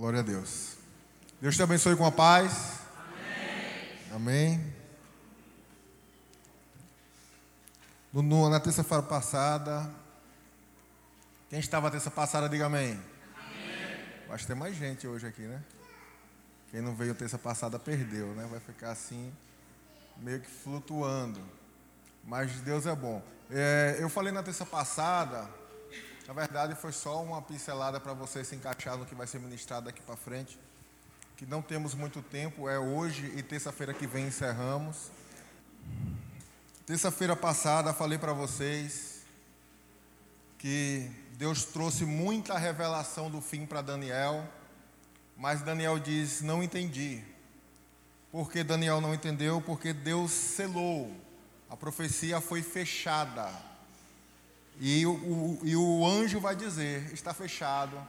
Glória a Deus. Deus te abençoe com a paz. Amém. Amém. No, no, na terça-feira passada, quem estava terça passada, diga amém. amém. Acho que tem mais gente hoje aqui, né? Quem não veio terça passada perdeu, né? Vai ficar assim, meio que flutuando. Mas Deus é bom. É, eu falei na terça passada, na verdade foi só uma pincelada para você se encaixar no que vai ser ministrado daqui para frente. Que não temos muito tempo, é hoje e terça-feira que vem encerramos. Terça-feira passada falei para vocês que Deus trouxe muita revelação do fim para Daniel, mas Daniel diz: Não entendi. Por que Daniel não entendeu? Porque Deus selou a profecia foi fechada. E o, o, e o anjo vai dizer: está fechado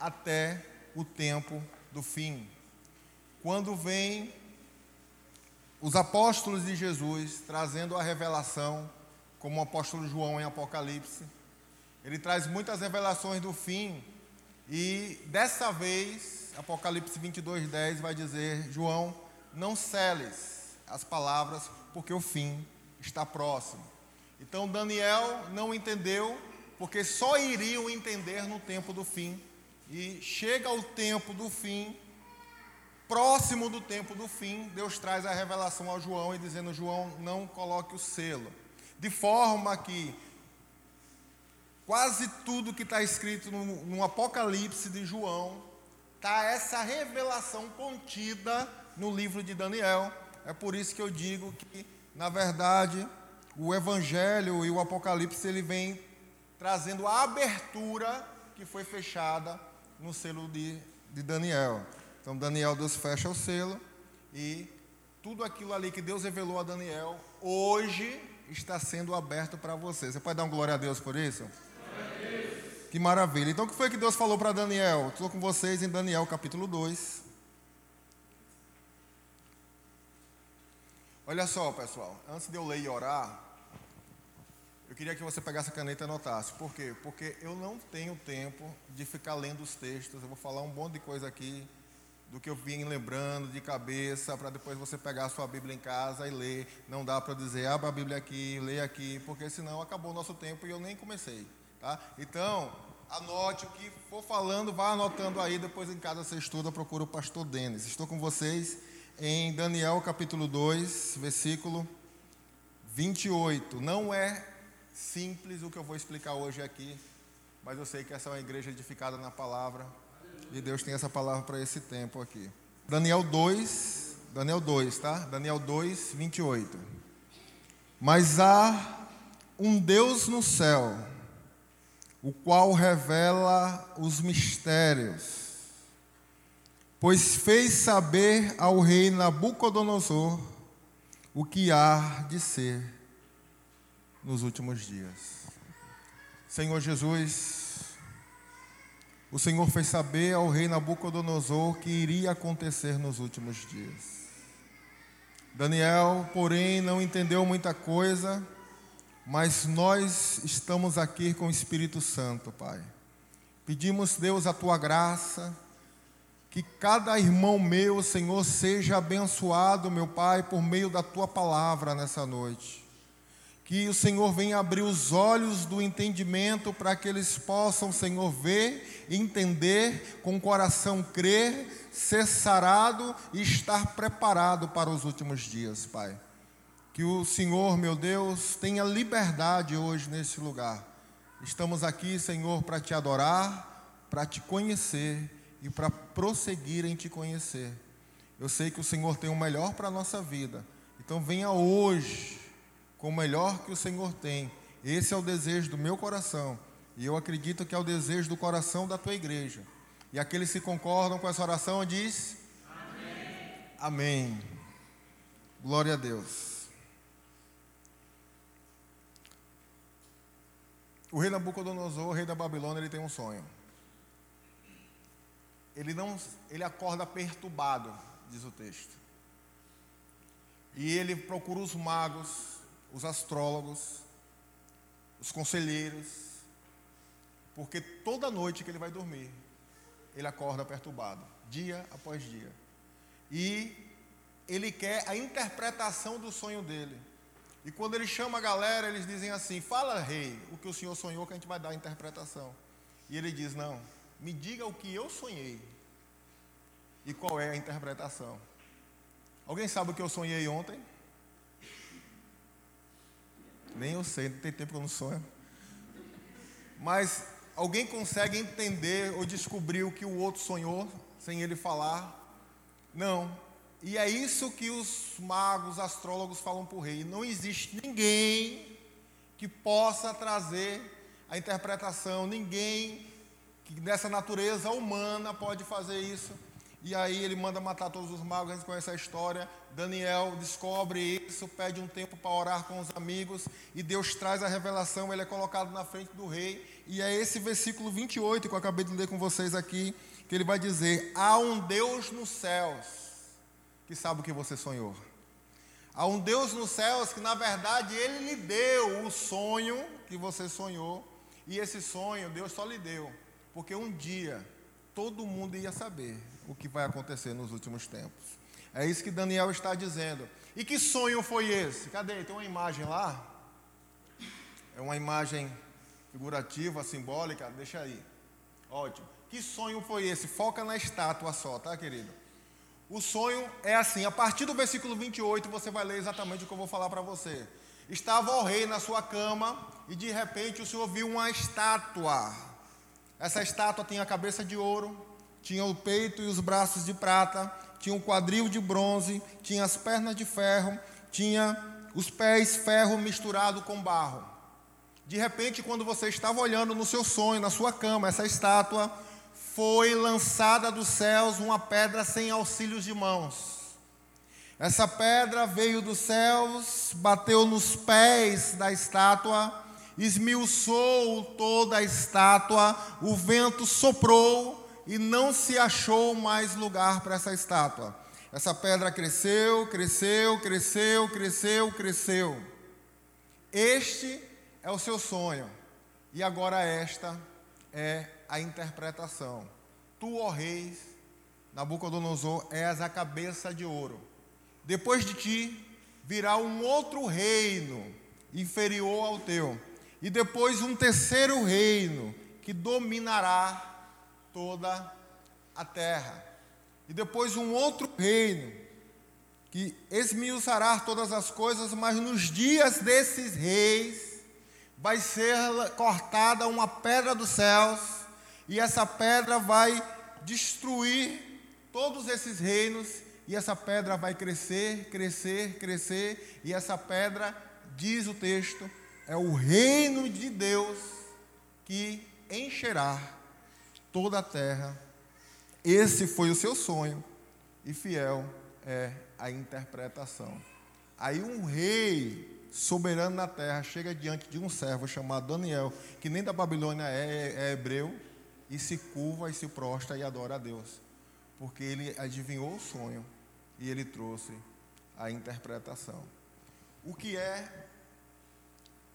até o tempo do fim. Quando vem os apóstolos de Jesus trazendo a revelação, como o apóstolo João em Apocalipse, ele traz muitas revelações do fim, e dessa vez, Apocalipse 22, 10 vai dizer: João, não celes as palavras, porque o fim está próximo. Então Daniel não entendeu, porque só iriam entender no tempo do fim. E chega o tempo do fim, próximo do tempo do fim, Deus traz a revelação ao João e dizendo: João, não coloque o selo. De forma que quase tudo que está escrito no, no Apocalipse de João, está essa revelação contida no livro de Daniel. É por isso que eu digo que na verdade, o Evangelho e o Apocalipse ele vem trazendo a abertura que foi fechada no selo de, de Daniel. Então, Daniel, Deus fecha o selo e tudo aquilo ali que Deus revelou a Daniel, hoje está sendo aberto para você. Você pode dar um glória a Deus por isso? Que maravilha. Então, o que foi que Deus falou para Daniel? Estou com vocês em Daniel capítulo 2. Olha só, pessoal, antes de eu ler e orar, eu queria que você pegasse a caneta e anotasse. Por quê? Porque eu não tenho tempo de ficar lendo os textos. Eu vou falar um monte de coisa aqui do que eu vim lembrando de cabeça, para depois você pegar a sua Bíblia em casa e ler. Não dá para dizer, abra a Bíblia aqui, leia aqui, porque senão acabou o nosso tempo e eu nem comecei. Tá? Então, anote o que for falando, vá anotando aí, depois em casa você estuda, procura o pastor Denis. Estou com vocês em Daniel capítulo 2, versículo 28. Não é simples o que eu vou explicar hoje aqui, mas eu sei que essa é uma igreja edificada na palavra e Deus tem essa palavra para esse tempo aqui. Daniel 2, Daniel 2, tá? Daniel 2, 28. Mas há um Deus no céu, o qual revela os mistérios pois fez saber ao rei Nabucodonosor o que há de ser nos últimos dias. Senhor Jesus, o Senhor fez saber ao rei Nabucodonosor o que iria acontecer nos últimos dias. Daniel, porém, não entendeu muita coisa, mas nós estamos aqui com o Espírito Santo, Pai. Pedimos, Deus, a tua graça que cada irmão meu, Senhor, seja abençoado, meu Pai, por meio da tua palavra nessa noite. Que o Senhor venha abrir os olhos do entendimento para que eles possam, Senhor, ver, entender, com o coração crer, ser sarado e estar preparado para os últimos dias, Pai. Que o Senhor, meu Deus, tenha liberdade hoje nesse lugar. Estamos aqui, Senhor, para te adorar, para te conhecer e para prosseguir em te conhecer. Eu sei que o Senhor tem o melhor para a nossa vida. Então venha hoje com o melhor que o Senhor tem. Esse é o desejo do meu coração. E eu acredito que é o desejo do coração da tua igreja. E aqueles que concordam com essa oração diz: Amém. Amém. Glória a Deus. O rei Nabucodonosor, o rei da Babilônia, ele tem um sonho ele não, ele acorda perturbado, diz o texto. E ele procura os magos, os astrólogos, os conselheiros, porque toda noite que ele vai dormir, ele acorda perturbado, dia após dia. E ele quer a interpretação do sonho dele. E quando ele chama a galera, eles dizem assim: Fala, rei, o que o senhor sonhou, que a gente vai dar a interpretação. E ele diz: Não, me diga o que eu sonhei e qual é a interpretação. Alguém sabe o que eu sonhei ontem? Nem eu sei, não tem tempo que eu não sonho. Mas alguém consegue entender ou descobrir o que o outro sonhou sem ele falar? Não. E é isso que os magos, astrólogos falam para o rei. Não existe ninguém que possa trazer a interpretação, ninguém que dessa natureza humana pode fazer isso. E aí ele manda matar todos os magos, a gente conhece a história. Daniel descobre isso, pede um tempo para orar com os amigos, e Deus traz a revelação, ele é colocado na frente do rei. E é esse versículo 28 que eu acabei de ler com vocês aqui, que ele vai dizer: Há um Deus nos céus que sabe o que você sonhou. Há um Deus nos céus que, na verdade, ele lhe deu o sonho que você sonhou, e esse sonho Deus só lhe deu, porque um dia todo mundo ia saber o que vai acontecer nos últimos tempos. É isso que Daniel está dizendo. E que sonho foi esse? Cadê? Tem uma imagem lá? É uma imagem figurativa, simbólica. Deixa aí. Ótimo. Que sonho foi esse? Foca na estátua só, tá, querido? O sonho é assim: a partir do versículo 28, você vai ler exatamente o que eu vou falar para você. Estava o rei na sua cama e de repente o senhor viu uma estátua. Essa estátua tinha a cabeça de ouro, tinha o peito e os braços de prata, tinha um quadril de bronze, tinha as pernas de ferro, tinha os pés ferro misturado com barro. De repente, quando você estava olhando no seu sonho, na sua cama, essa estátua, foi lançada dos céus uma pedra sem auxílios de mãos. Essa pedra veio dos céus, bateu nos pés da estátua, esmiuçou toda a estátua, o vento soprou e não se achou mais lugar para essa estátua. Essa pedra cresceu, cresceu, cresceu, cresceu, cresceu. Este é o seu sonho. E agora esta é a interpretação. Tu, ó reis, Nabucodonosor, és a cabeça de ouro. Depois de ti virá um outro reino inferior ao teu, e depois um terceiro reino que dominará toda a terra. E depois um outro reino que esmiuçará todas as coisas, mas nos dias desses reis vai ser cortada uma pedra dos céus, e essa pedra vai destruir todos esses reinos, e essa pedra vai crescer, crescer, crescer, e essa pedra, diz o texto, é o reino de Deus que encherá toda a terra. Esse foi o seu sonho, e fiel é a interpretação. Aí um rei soberano na terra chega diante de um servo chamado Daniel, que nem da Babilônia é, é hebreu, e se curva e se prostra e adora a Deus, porque ele adivinhou o sonho e ele trouxe a interpretação. O que é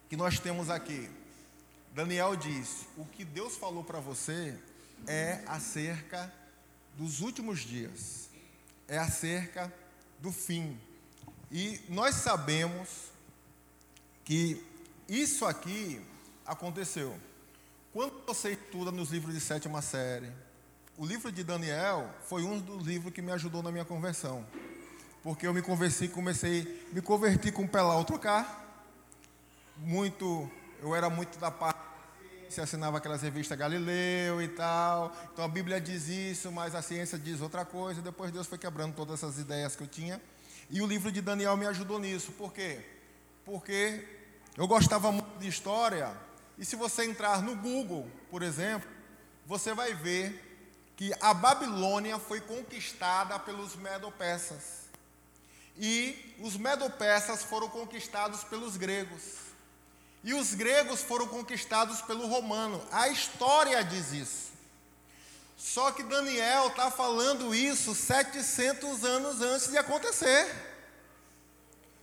que nós temos aqui? Daniel diz: O que Deus falou para você é acerca dos últimos dias, é acerca do fim. E nós sabemos que isso aqui aconteceu. Quando você estuda nos livros de sétima série, o livro de Daniel foi um dos livros que me ajudou na minha conversão. Porque eu me converti, comecei, me converti com ao trocar. Muito, eu era muito da parte se assinava aquelas revistas Galileu e tal. Então a Bíblia diz isso, mas a ciência diz outra coisa. Depois Deus foi quebrando todas essas ideias que eu tinha. E o livro de Daniel me ajudou nisso. Por quê? Porque eu gostava muito de história. E se você entrar no Google, por exemplo, você vai ver que a Babilônia foi conquistada pelos Medo-Persas. E os Medo-Persas foram conquistados pelos gregos. E os gregos foram conquistados pelo romano. A história diz isso. Só que Daniel está falando isso 700 anos antes de acontecer.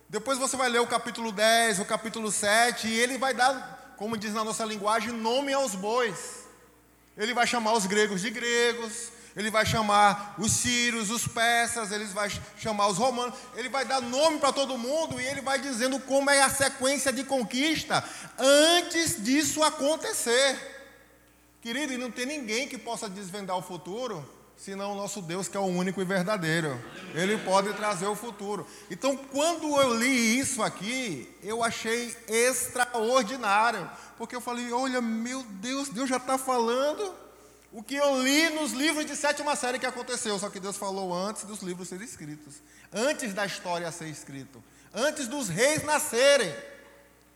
Depois você vai ler o capítulo 10, o capítulo 7, e ele vai dar, como diz na nossa linguagem, nome aos bois. Ele vai chamar os gregos de gregos, ele vai chamar os sírios, os persas, ele vai chamar os romanos, ele vai dar nome para todo mundo e ele vai dizendo como é a sequência de conquista antes disso acontecer. Querido, e não tem ninguém que possa desvendar o futuro senão o nosso Deus, que é o único e verdadeiro. Ele pode trazer o futuro. Então, quando eu li isso aqui, eu achei extraordinário, porque eu falei: olha, meu Deus, Deus já está falando o que eu li nos livros de sétima série que aconteceu, só que Deus falou antes dos livros serem escritos, antes da história ser escrita, antes dos reis nascerem.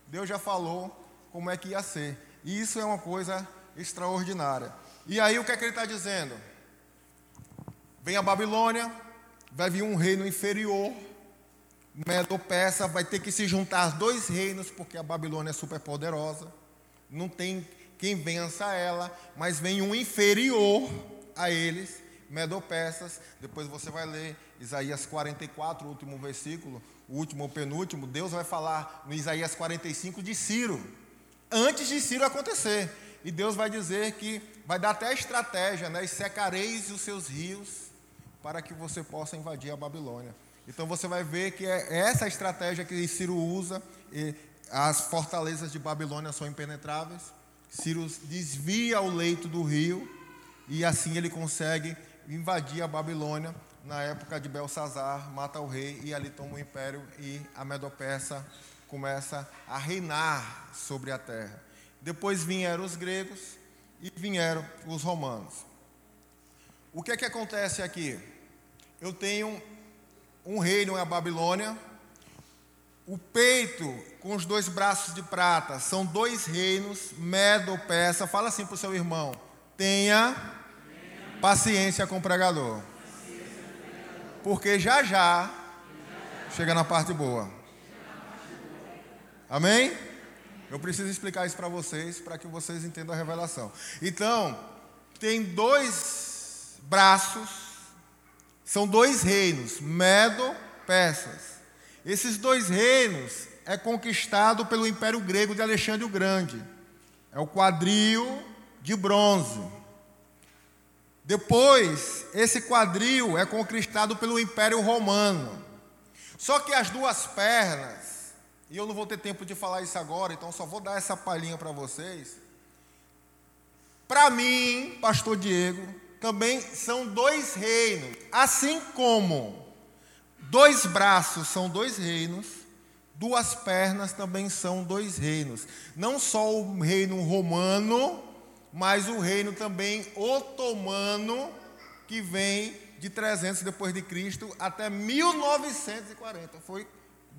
Deus já falou como é que ia ser. E isso é uma coisa extraordinária. E aí o que é que ele está dizendo? Vem a Babilônia, vai vir um reino inferior, Medo-Persa, vai ter que se juntar dois reinos, porque a Babilônia é super poderosa, não tem quem vença ela, mas vem um inferior a eles, Medo-Persas. Depois você vai ler Isaías 44, o último versículo, o último ou penúltimo. Deus vai falar no Isaías 45 de Ciro, antes de Ciro acontecer. E Deus vai dizer que vai dar até a estratégia, né? E secareis os seus rios para que você possa invadir a Babilônia. Então você vai ver que é essa estratégia que Ciro usa, as fortalezas de Babilônia são impenetráveis. Ciro desvia o leito do rio e assim ele consegue invadir a Babilônia na época de Belsazar, mata o rei e ali toma o império e a Medo-Persa começa a reinar sobre a terra. Depois vieram os gregos e vieram os romanos. O que é que acontece aqui? eu tenho um reino, é a Babilônia. O peito com os dois braços de prata são dois reinos, Medo, Persa. Fala assim para o seu irmão: tenha paciência com o pregador. Porque já já chega na parte boa. Amém? Eu preciso explicar isso para vocês, para que vocês entendam a revelação. Então, tem dois braços são dois reinos, Medo, Persas. Esses dois reinos é conquistado pelo Império Grego de Alexandre o Grande. É o quadril de bronze. Depois, esse quadril é conquistado pelo Império Romano. Só que as duas pernas, e eu não vou ter tempo de falar isso agora, então só vou dar essa palhinha para vocês. Para mim, pastor Diego, também são dois reinos. Assim como dois braços são dois reinos, duas pernas também são dois reinos. Não só o reino romano, mas o reino também otomano, que vem de 300 depois de Cristo até 1940. Foi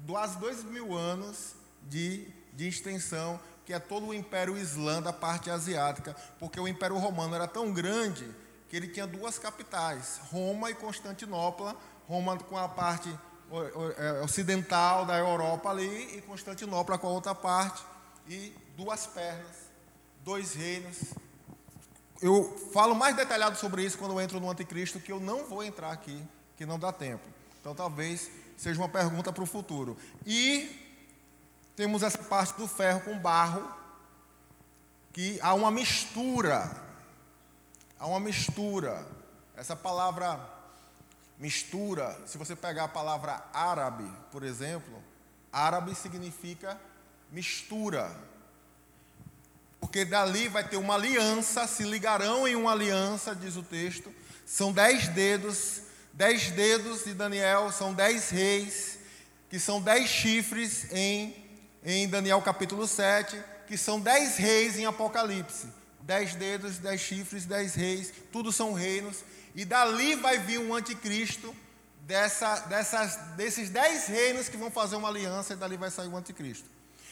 quase dois mil anos de, de extensão, que é todo o Império Islã da parte asiática, porque o Império Romano era tão grande que ele tinha duas capitais, Roma e Constantinopla, Roma com a parte é, ocidental da Europa ali e Constantinopla com a outra parte, e duas pernas, dois reinos. Eu falo mais detalhado sobre isso quando eu entro no Anticristo, que eu não vou entrar aqui, que não dá tempo. Então talvez seja uma pergunta para o futuro. E temos essa parte do ferro com barro, que há uma mistura há uma mistura. Essa palavra mistura, se você pegar a palavra árabe, por exemplo, árabe significa mistura. Porque dali vai ter uma aliança, se ligarão em uma aliança, diz o texto. São dez dedos, dez dedos de Daniel, são dez reis, que são dez chifres em, em Daniel capítulo 7, que são dez reis em Apocalipse dez dedos, dez chifres, dez reis, tudo são reinos, e dali vai vir um anticristo dessa, dessas, desses dez reinos que vão fazer uma aliança, e dali vai sair o anticristo.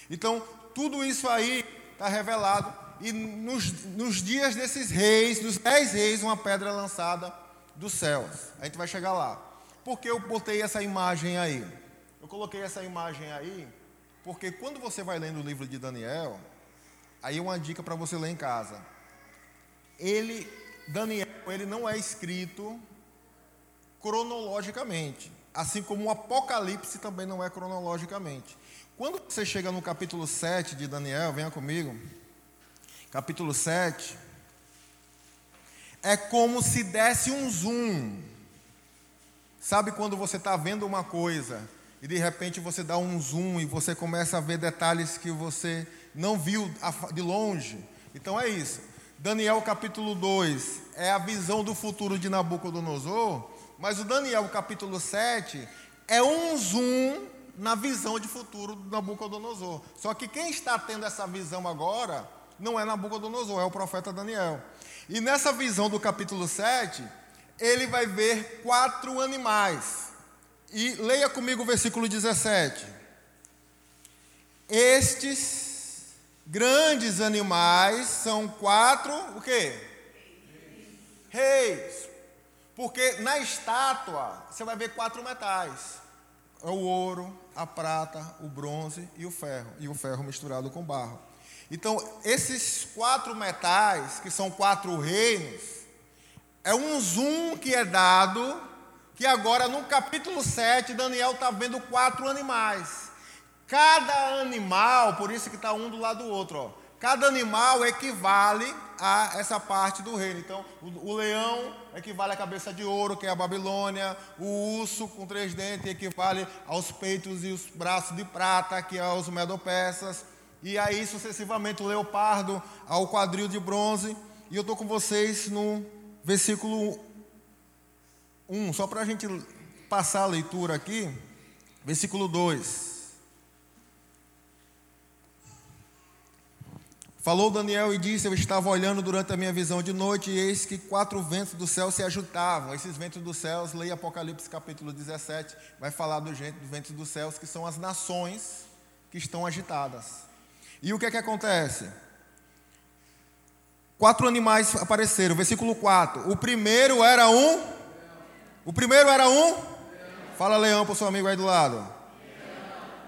Então, tudo isso aí está revelado, e nos, nos dias desses reis, dos dez reis, uma pedra lançada dos céus. A gente vai chegar lá. Por que eu botei essa imagem aí? Eu coloquei essa imagem aí, porque quando você vai lendo o livro de Daniel, Aí uma dica para você ler em casa. Ele, Daniel, ele não é escrito cronologicamente, assim como o Apocalipse também não é cronologicamente. Quando você chega no capítulo 7 de Daniel, venha comigo. Capítulo 7. é como se desse um zoom. Sabe quando você está vendo uma coisa e de repente você dá um zoom e você começa a ver detalhes que você não viu de longe? Então é isso. Daniel capítulo 2 é a visão do futuro de Nabucodonosor, mas o Daniel capítulo 7 é um zoom na visão de futuro do Nabucodonosor. Só que quem está tendo essa visão agora não é Nabucodonosor, é o profeta Daniel. E nessa visão do capítulo 7, ele vai ver quatro animais. E leia comigo o versículo 17. Estes grandes animais são quatro, o quê? Reis. Porque na estátua você vai ver quatro metais. É o ouro, a prata, o bronze e o ferro, e o ferro misturado com barro. Então, esses quatro metais, que são quatro reinos, é um zoom que é dado, que agora no capítulo 7, Daniel está vendo quatro animais. Cada animal, por isso que está um do lado do outro, ó, cada animal equivale a essa parte do reino. Então, o, o, leão equivale à cabeça de ouro, que é a Babilônia. O urso com três dentes equivale aos peitos e os braços de prata, que é os medopeças. E aí, sucessivamente, o leopardo ao quadril de bronze. E eu estou com vocês no versículo 1, só para a gente passar a leitura aqui. Versículo 2. Falou Daniel e disse: Eu estava olhando durante a minha visão de noite, e eis que quatro ventos do céu se agitavam. Esses ventos dos céus, leia Apocalipse capítulo 17, vai falar dos ventos dos céus, que são as nações que estão agitadas. E o que é que acontece? Quatro animais apareceram, versículo 4. O primeiro era um. O primeiro era um. Fala leão para o seu amigo aí do lado.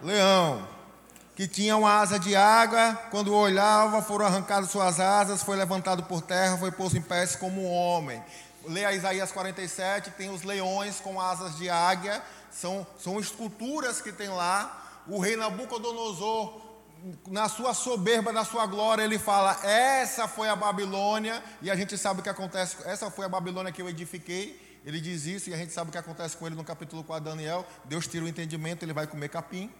Leão. leão que tinha uma asa de água, quando olhava, foram arrancadas suas asas, foi levantado por terra, foi posto em pés como um homem. Leia Isaías 47, tem os leões com asas de águia, são, são esculturas que tem lá. O rei Nabucodonosor, na sua soberba, na sua glória, ele fala: Essa foi a Babilônia, e a gente sabe o que acontece, essa foi a Babilônia que eu edifiquei. Ele diz isso, e a gente sabe o que acontece com ele no capítulo 4 de Daniel. Deus tira o entendimento, ele vai comer capim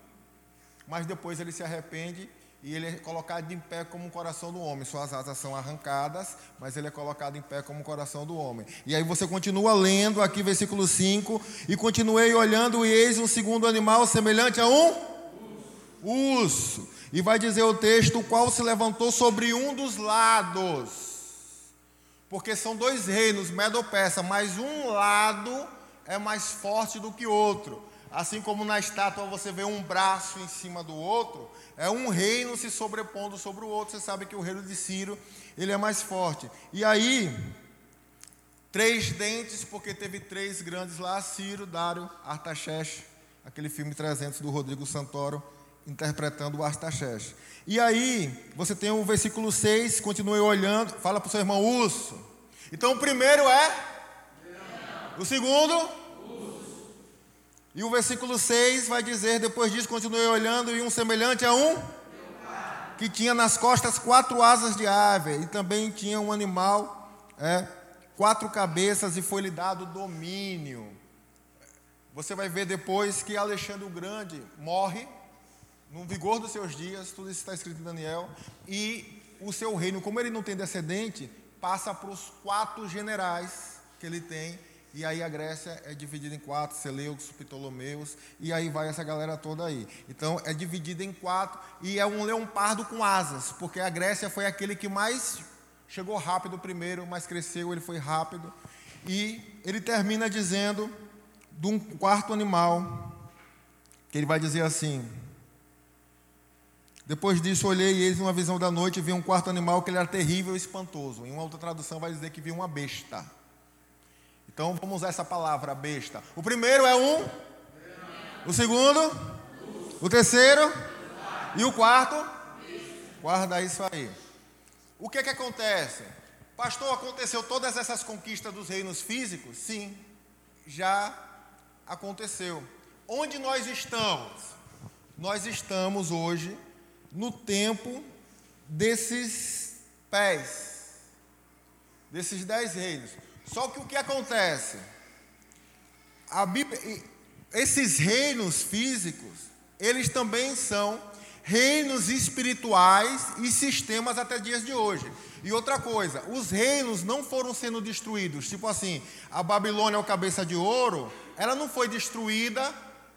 mas depois ele se arrepende e ele é colocado em pé como o coração do homem. Suas asas são arrancadas, mas ele é colocado em pé como o coração do homem. E aí você continua lendo aqui, versículo 5: E continuei olhando, e eis um segundo animal semelhante a um urso. E vai dizer o texto: o qual se levantou sobre um dos lados. Porque são dois reinos, Medo-Persa, mas um lado é mais forte do que outro. Assim como na estátua você vê um braço em cima do outro, é um reino se sobrepondo sobre o outro. Você sabe que o reino de Ciro, ele é mais forte. E aí, três dentes, porque teve três grandes lá, Ciro, Dário, Artaxerxes, aquele filme 300 do Rodrigo Santoro, interpretando o Artaxerxes. E aí, você tem o versículo 6, continue olhando, fala para o seu irmão, urso. Então, o primeiro é... O segundo... E o versículo 6 vai dizer: depois disso, continuei olhando, e um semelhante a um que tinha nas costas quatro asas de ave, e também tinha um animal, é, quatro cabeças, e foi-lhe dado domínio. Você vai ver depois que Alexandre o Grande morre, no vigor dos seus dias, tudo isso está escrito em Daniel, e o seu reino, como ele não tem descendente, passa para os quatro generais que ele tem e aí a Grécia é dividida em quatro, Seleucos, Ptolomeus, e aí vai essa galera toda aí. Então é dividida em quatro e é um leopardo com asas, porque a Grécia foi aquele que mais chegou rápido primeiro, mas cresceu, ele foi rápido. E ele termina dizendo de um quarto animal, que ele vai dizer assim: Depois disso olhei e eis uma visão da noite vi um quarto animal que ele era terrível e espantoso. Em uma outra tradução vai dizer que viu uma besta. Então vamos usar essa palavra besta. O primeiro é um. O segundo. O terceiro. E o quarto. Guarda isso aí. O que é que acontece? Pastor, aconteceu todas essas conquistas dos reinos físicos? Sim, já aconteceu. Onde nós estamos? Nós estamos hoje no tempo desses pés desses dez reinos. Só que o que acontece? Bíblia, esses reinos físicos, eles também são reinos espirituais e sistemas até dias de hoje. E outra coisa, os reinos não foram sendo destruídos. Tipo assim, a Babilônia, o cabeça de ouro, ela não foi destruída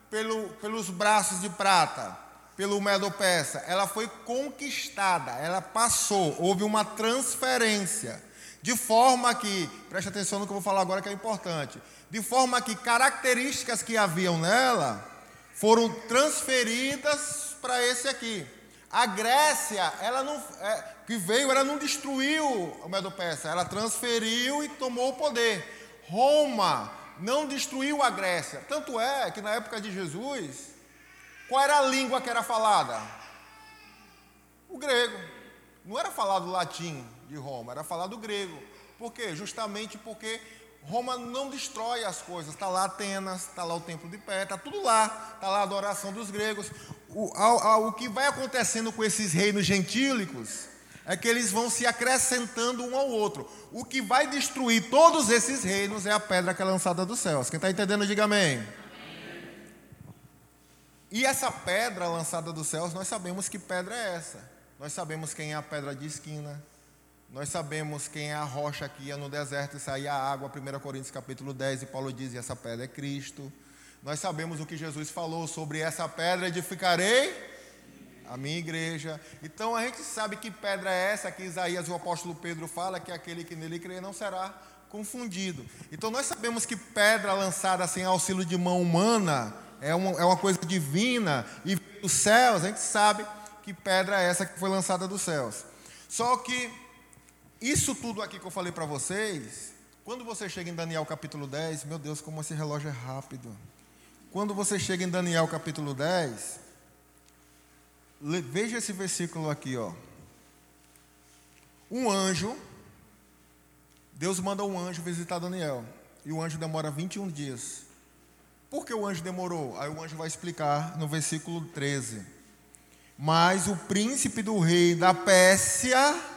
pelo, pelos braços de prata, pelo Medo-Persa. Ela foi conquistada, ela passou, houve uma transferência. De forma que, preste atenção no que eu vou falar agora que é importante. De forma que características que haviam nela foram transferidas para esse aqui. A Grécia, ela não, é, que veio, ela não destruiu o Medo-Persa, ela transferiu e tomou o poder. Roma não destruiu a Grécia. Tanto é que na época de Jesus, qual era a língua que era falada? O grego. Não era falado latim de Roma, era falado grego. Por quê? Justamente porque Roma não destrói as coisas. Está lá Atenas, está lá o templo de pé, está tudo lá. Está lá a adoração dos gregos. O, o que vai acontecendo com esses reinos gentílicos é que eles vão se acrescentando um ao outro. O que vai destruir todos esses reinos é a pedra que é lançada dos céus. Quem está entendendo, diga amém. amém. E essa pedra lançada dos céus, nós sabemos que pedra é essa. Nós sabemos quem é a pedra de esquina, nós sabemos quem é a rocha que ia no deserto e saía a água, 1 Coríntios capítulo 10, e Paulo diz, e essa pedra é Cristo. Nós sabemos o que Jesus falou sobre essa pedra edificarei a minha igreja. Então a gente sabe que pedra é essa que Isaías, o apóstolo Pedro fala que aquele que nele crê não será confundido. Então nós sabemos que pedra lançada sem auxílio de mão humana é uma, é uma coisa divina e dos céus, a gente sabe que pedra é essa que foi lançada dos céus. Só que isso tudo aqui que eu falei para vocês, quando você chega em Daniel capítulo 10, meu Deus, como esse relógio é rápido. Quando você chega em Daniel capítulo 10, veja esse versículo aqui, ó. Um anjo, Deus manda um anjo visitar Daniel, e o anjo demora 21 dias. Por que o anjo demorou? Aí o anjo vai explicar no versículo 13. Mas o príncipe do rei da Pérsia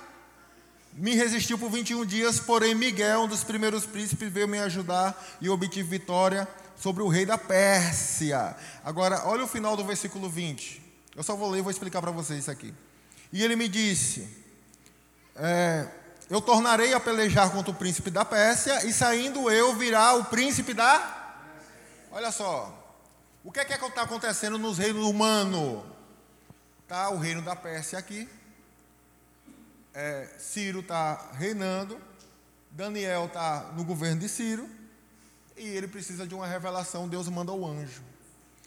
me resistiu por 21 dias, porém Miguel, um dos primeiros príncipes, veio me ajudar e obtive vitória sobre o rei da Pérsia. Agora, olha o final do versículo 20. Eu só vou ler e vou explicar para vocês isso aqui. E ele me disse: é, Eu tornarei a pelejar contra o príncipe da Pérsia, e saindo eu virá o príncipe da. Olha só. O que é que está acontecendo nos reinos humanos? Está o reino da Pérsia aqui, é, Ciro está reinando, Daniel está no governo de Ciro, e ele precisa de uma revelação, Deus manda o anjo.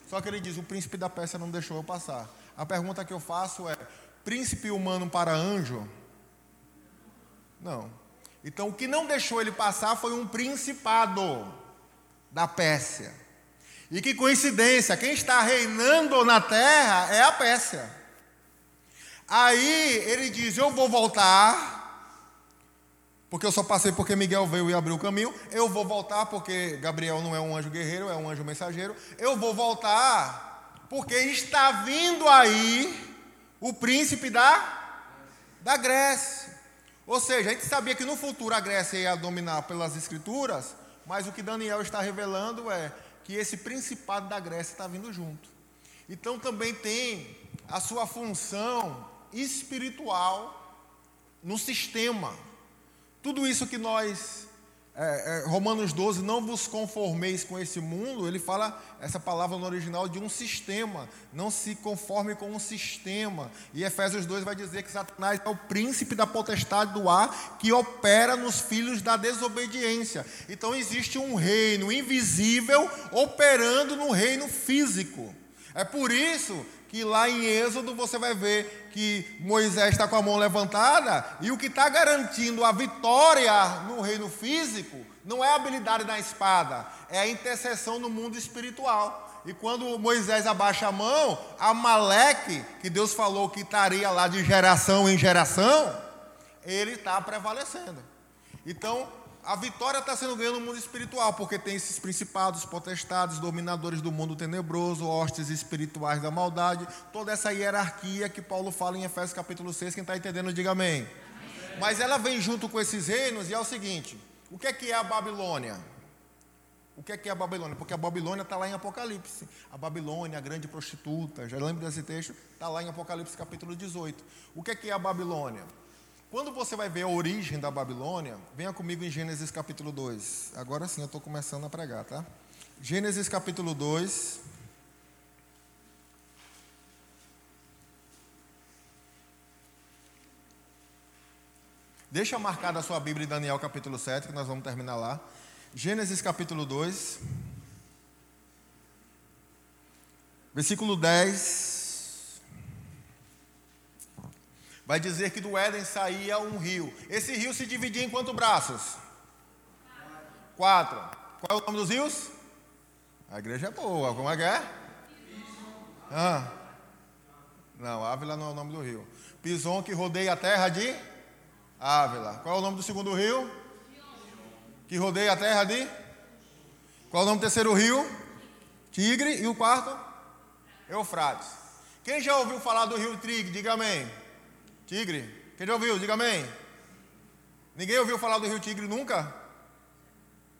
Só que ele diz: o príncipe da Pérsia não deixou eu passar. A pergunta que eu faço é: príncipe humano para anjo? Não. Então o que não deixou ele passar foi um principado da Pérsia. E que coincidência, quem está reinando na terra é a Pérsia. Aí ele diz: Eu vou voltar, porque eu só passei porque Miguel veio e abriu o caminho. Eu vou voltar porque Gabriel não é um anjo guerreiro, é um anjo mensageiro. Eu vou voltar porque está vindo aí o príncipe da, da Grécia. Ou seja, a gente sabia que no futuro a Grécia ia dominar pelas escrituras, mas o que Daniel está revelando é que esse principado da Grécia está vindo junto. Então também tem a sua função espiritual no sistema. Tudo isso que nós, é, é, Romanos 12, não vos conformeis com esse mundo, ele fala essa palavra no original de um sistema, não se conforme com um sistema. E Efésios 2 vai dizer que Satanás é o príncipe da potestade do ar que opera nos filhos da desobediência. Então existe um reino invisível operando no reino físico. É por isso que lá em Êxodo você vai ver que Moisés está com a mão levantada e o que está garantindo a vitória no reino físico não é a habilidade da espada, é a intercessão no mundo espiritual. E quando Moisés abaixa a mão, Amaleque, que Deus falou que estaria lá de geração em geração, ele está prevalecendo. Então, a vitória está sendo ganha no mundo espiritual, porque tem esses principados, potestades, dominadores do mundo tenebroso, hostes espirituais da maldade, toda essa hierarquia que Paulo fala em Efésios capítulo 6, quem está entendendo, diga amém. amém. Mas ela vem junto com esses reinos e é o seguinte: o que é que é a Babilônia? O que é que é a Babilônia? Porque a Babilônia está lá em Apocalipse. A Babilônia, a grande prostituta, já lembra desse texto? Está lá em Apocalipse capítulo 18. O que é que é a Babilônia? Quando você vai ver a origem da Babilônia, venha comigo em Gênesis capítulo 2. Agora sim eu estou começando a pregar, tá? Gênesis capítulo 2. Deixa marcada a sua Bíblia em Daniel capítulo 7, que nós vamos terminar lá. Gênesis capítulo 2, versículo 10. Vai dizer que do Éden saía um rio. Esse rio se dividia em quantos braços? Quatro. Qual é o nome dos rios? A igreja é boa. Como é que é? Ah. Não, Ávila não é o nome do rio. Pison que rodeia a terra de Ávila. Qual é o nome do segundo rio? Que rodeia a terra de? Qual é o nome do terceiro rio? Tigre. E o quarto? Eufrates. Quem já ouviu falar do rio Tigre? Diga amém. Tigre. Quem já ouviu? Diga amém. Ninguém ouviu falar do rio Tigre nunca?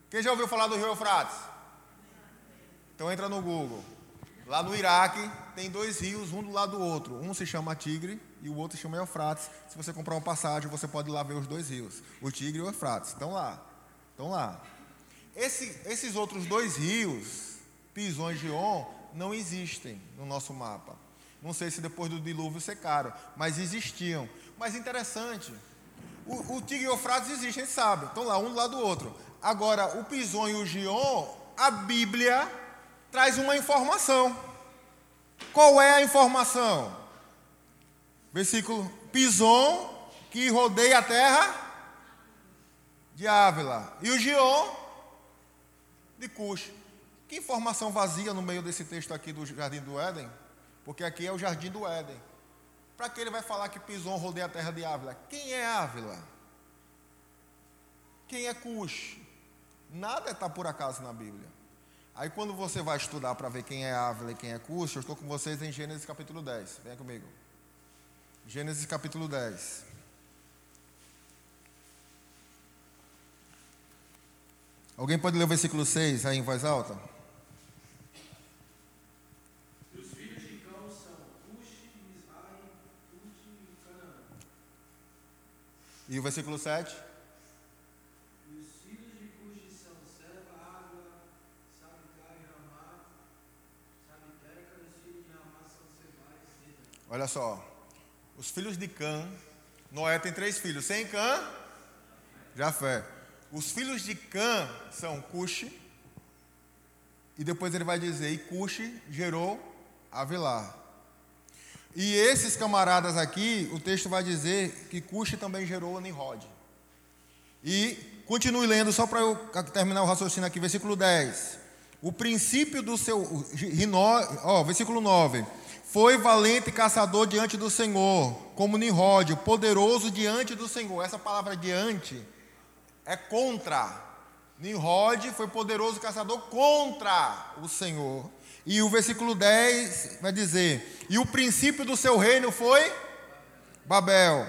Quem já ouviu falar do rio Eufrates? Então entra no Google. Lá no Iraque tem dois rios, um do lado do outro. Um se chama Tigre e o outro se chama Eufrates. Se você comprar uma passagem, você pode ir lá ver os dois rios, o Tigre e o Eufrates. Estão lá. Estão lá. Esse, esses outros dois rios, Pison e Gion, não existem no nosso mapa. Não sei se depois do dilúvio secaram, mas existiam. Mas interessante, o, o Tigre e o Eufrates existem, sabe. Estão lá, um do lado do outro. Agora, o Pison e o Gion, a Bíblia traz uma informação. Qual é a informação? Versículo: Pison, que rodeia a terra de Ávila, e o Gion de Cush. Que informação vazia no meio desse texto aqui do Jardim do Éden? Porque aqui é o Jardim do Éden. Para que ele vai falar que Pison rodeia a terra de Ávila? Quem é Ávila? Quem é Cush? Nada está por acaso na Bíblia. Aí quando você vai estudar para ver quem é Ávila e quem é Cush, eu estou com vocês em Gênesis capítulo 10. Venha comigo. Gênesis capítulo 10. Alguém pode ler o versículo 6 aí em voz alta? Os filhos de Cão são Cush, Misraim, Put e Canaã. E o versículo 7? E os filhos de Cush são Seba, Água, Sabicar e Ramá. Sabiteca, e os filhos de Ramá são Seba e Seda. Olha só. Os filhos de Cã. Noé tem três filhos. Sem Cã, Jafé. Os filhos de Cã são Cuxi. E depois ele vai dizer: E Cuxi gerou Avilar. E esses camaradas aqui, o texto vai dizer que Cuxi também gerou Nimrod. E continue lendo, só para eu terminar o raciocínio aqui, versículo 10. O princípio do seu. Ó, versículo 9. Foi valente caçador diante do Senhor, como Nimrod, poderoso diante do Senhor. Essa palavra diante é contra. Nimrod foi poderoso caçador contra o Senhor. E o versículo 10 vai dizer: E o princípio do seu reino foi Babel.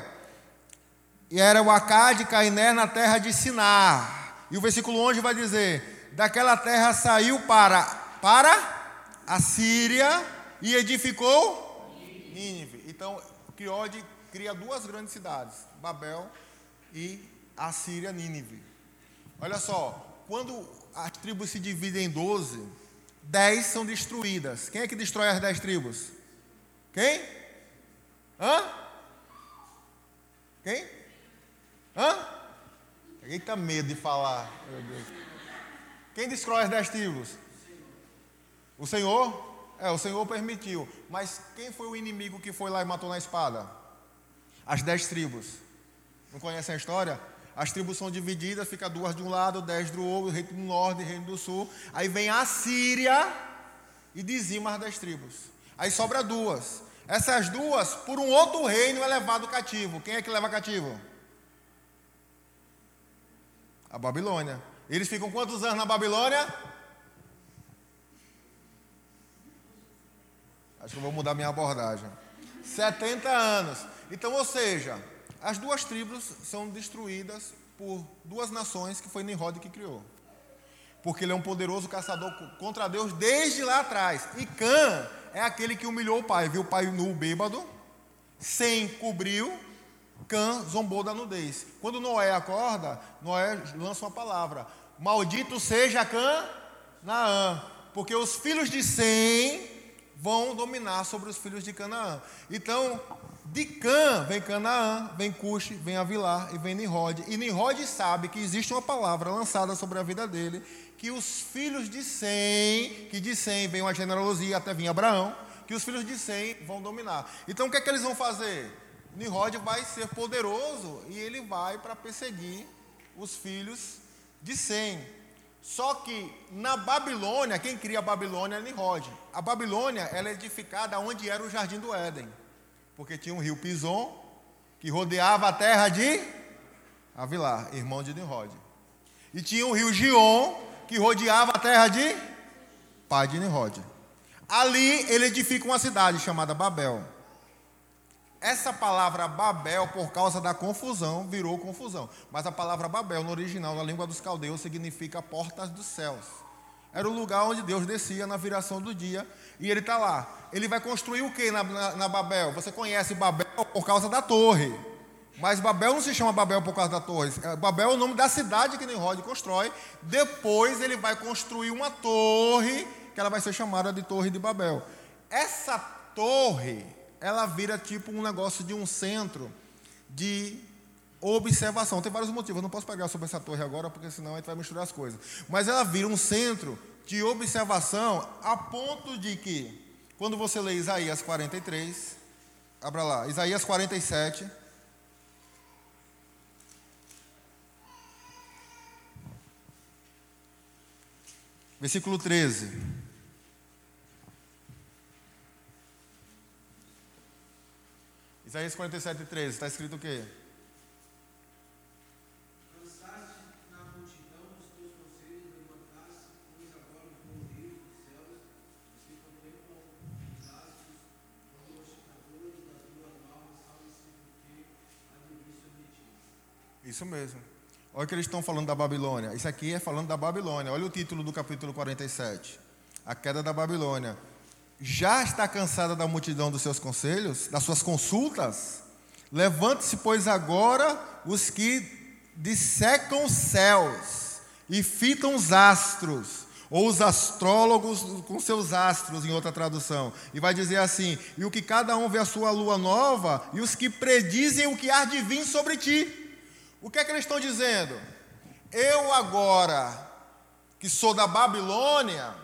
E era o Acade Cainé na terra de Sinar. E o versículo 11 vai dizer: Daquela terra saiu para, para a Síria e edificou Nínive. Então, Criode cria duas grandes cidades, Babel e a Síria, Nínive. Olha só, quando as tribos se dividem em 12, 10 são destruídas. Quem é que destrói as 10 tribos? Quem? Hã? Quem? Hã? Eita medo de falar. Quem destrói as 10 tribos? O Senhor? É, o Senhor permitiu. Mas quem foi o inimigo que foi lá e matou na espada? As dez tribos. Não conhecem a história? As tribos são divididas, fica duas de um lado, dez do outro, reino do norte, reino do sul. Aí vem a Síria e dizima as dez tribos. Aí sobra duas. Essas duas, por um outro reino, é levado cativo. Quem é que leva cativo? A Babilônia. Eles ficam quantos anos na Babilônia? Acho que eu vou mudar minha abordagem. 70 anos. Então, ou seja, as duas tribos são destruídas por duas nações que foi Nimrod que criou. Porque ele é um poderoso caçador contra Deus desde lá atrás. E Cã é aquele que humilhou o pai, viu o pai nu bêbado, sem cobriu, Cã zombou da nudez. Quando Noé acorda, Noé lança uma palavra: Maldito seja Cã Naã, porque os filhos de Sem vão dominar sobre os filhos de Canaã. Então, de Cã vem Canaã, vem Cuxi, vem Avilar e vem Nimrod. E Nimrod sabe que existe uma palavra lançada sobre a vida dele, que os filhos de Sem, que de Sem vem uma genealogia até vir Abraão, que os filhos de Sem vão dominar. Então o que é que eles vão fazer? Nimrod vai ser poderoso e ele vai para perseguir os filhos de Sem. Só que na Babilônia, quem cria a Babilônia é Nimrod. A Babilônia ela é edificada onde era o jardim do Éden. Porque tinha um rio Pison que rodeava a terra de Avilar, irmão de Nimrod. E tinha o rio Gion que rodeava a terra de pai de Nimrod. Ali ele edifica uma cidade chamada Babel. Essa palavra Babel, por causa da confusão, virou confusão. Mas a palavra Babel, no original, na língua dos caldeus, significa portas dos céus. Era o lugar onde Deus descia na viração do dia. E ele está lá. Ele vai construir o que na, na, na, Babel? Você conhece Babel por causa da torre. Mas Babel não se chama Babel por causa da torre. É, Babel é o nome da cidade que Nimrod constrói. Depois ele vai construir uma torre, que ela vai ser chamada de Torre de Babel. Essa torre ela vira tipo um negócio de um centro de observação. Tem vários motivos, eu não posso pegar sobre essa torre agora, porque senão a gente vai misturar as coisas. Mas ela vira um centro de observação a ponto de que, quando você lê Isaías 43, abra lá, Isaías 47. Versículo 13. Isaías 47, 13, está escrito o quê? Cansaste na multidão dos teus conselhos, levantaste, pois agora o cordeiro dos céus, os que contemplam os astros, como os chutadores das duas mãos, salve-se porque há de vir sobre ti. Isso mesmo. Olha o que eles estão falando da Babilônia. Isso aqui é falando da Babilônia. Olha o título do capítulo 47. A queda da Babilônia já está cansada da multidão dos seus conselhos, das suas consultas? Levante-se, pois, agora os que dissecam os céus e fitam os astros, ou os astrólogos com seus astros, em outra tradução. E vai dizer assim: e o que cada um vê a sua lua nova, e os que predizem o que há de vir sobre ti. O que é que eles estão dizendo? Eu agora, que sou da Babilônia,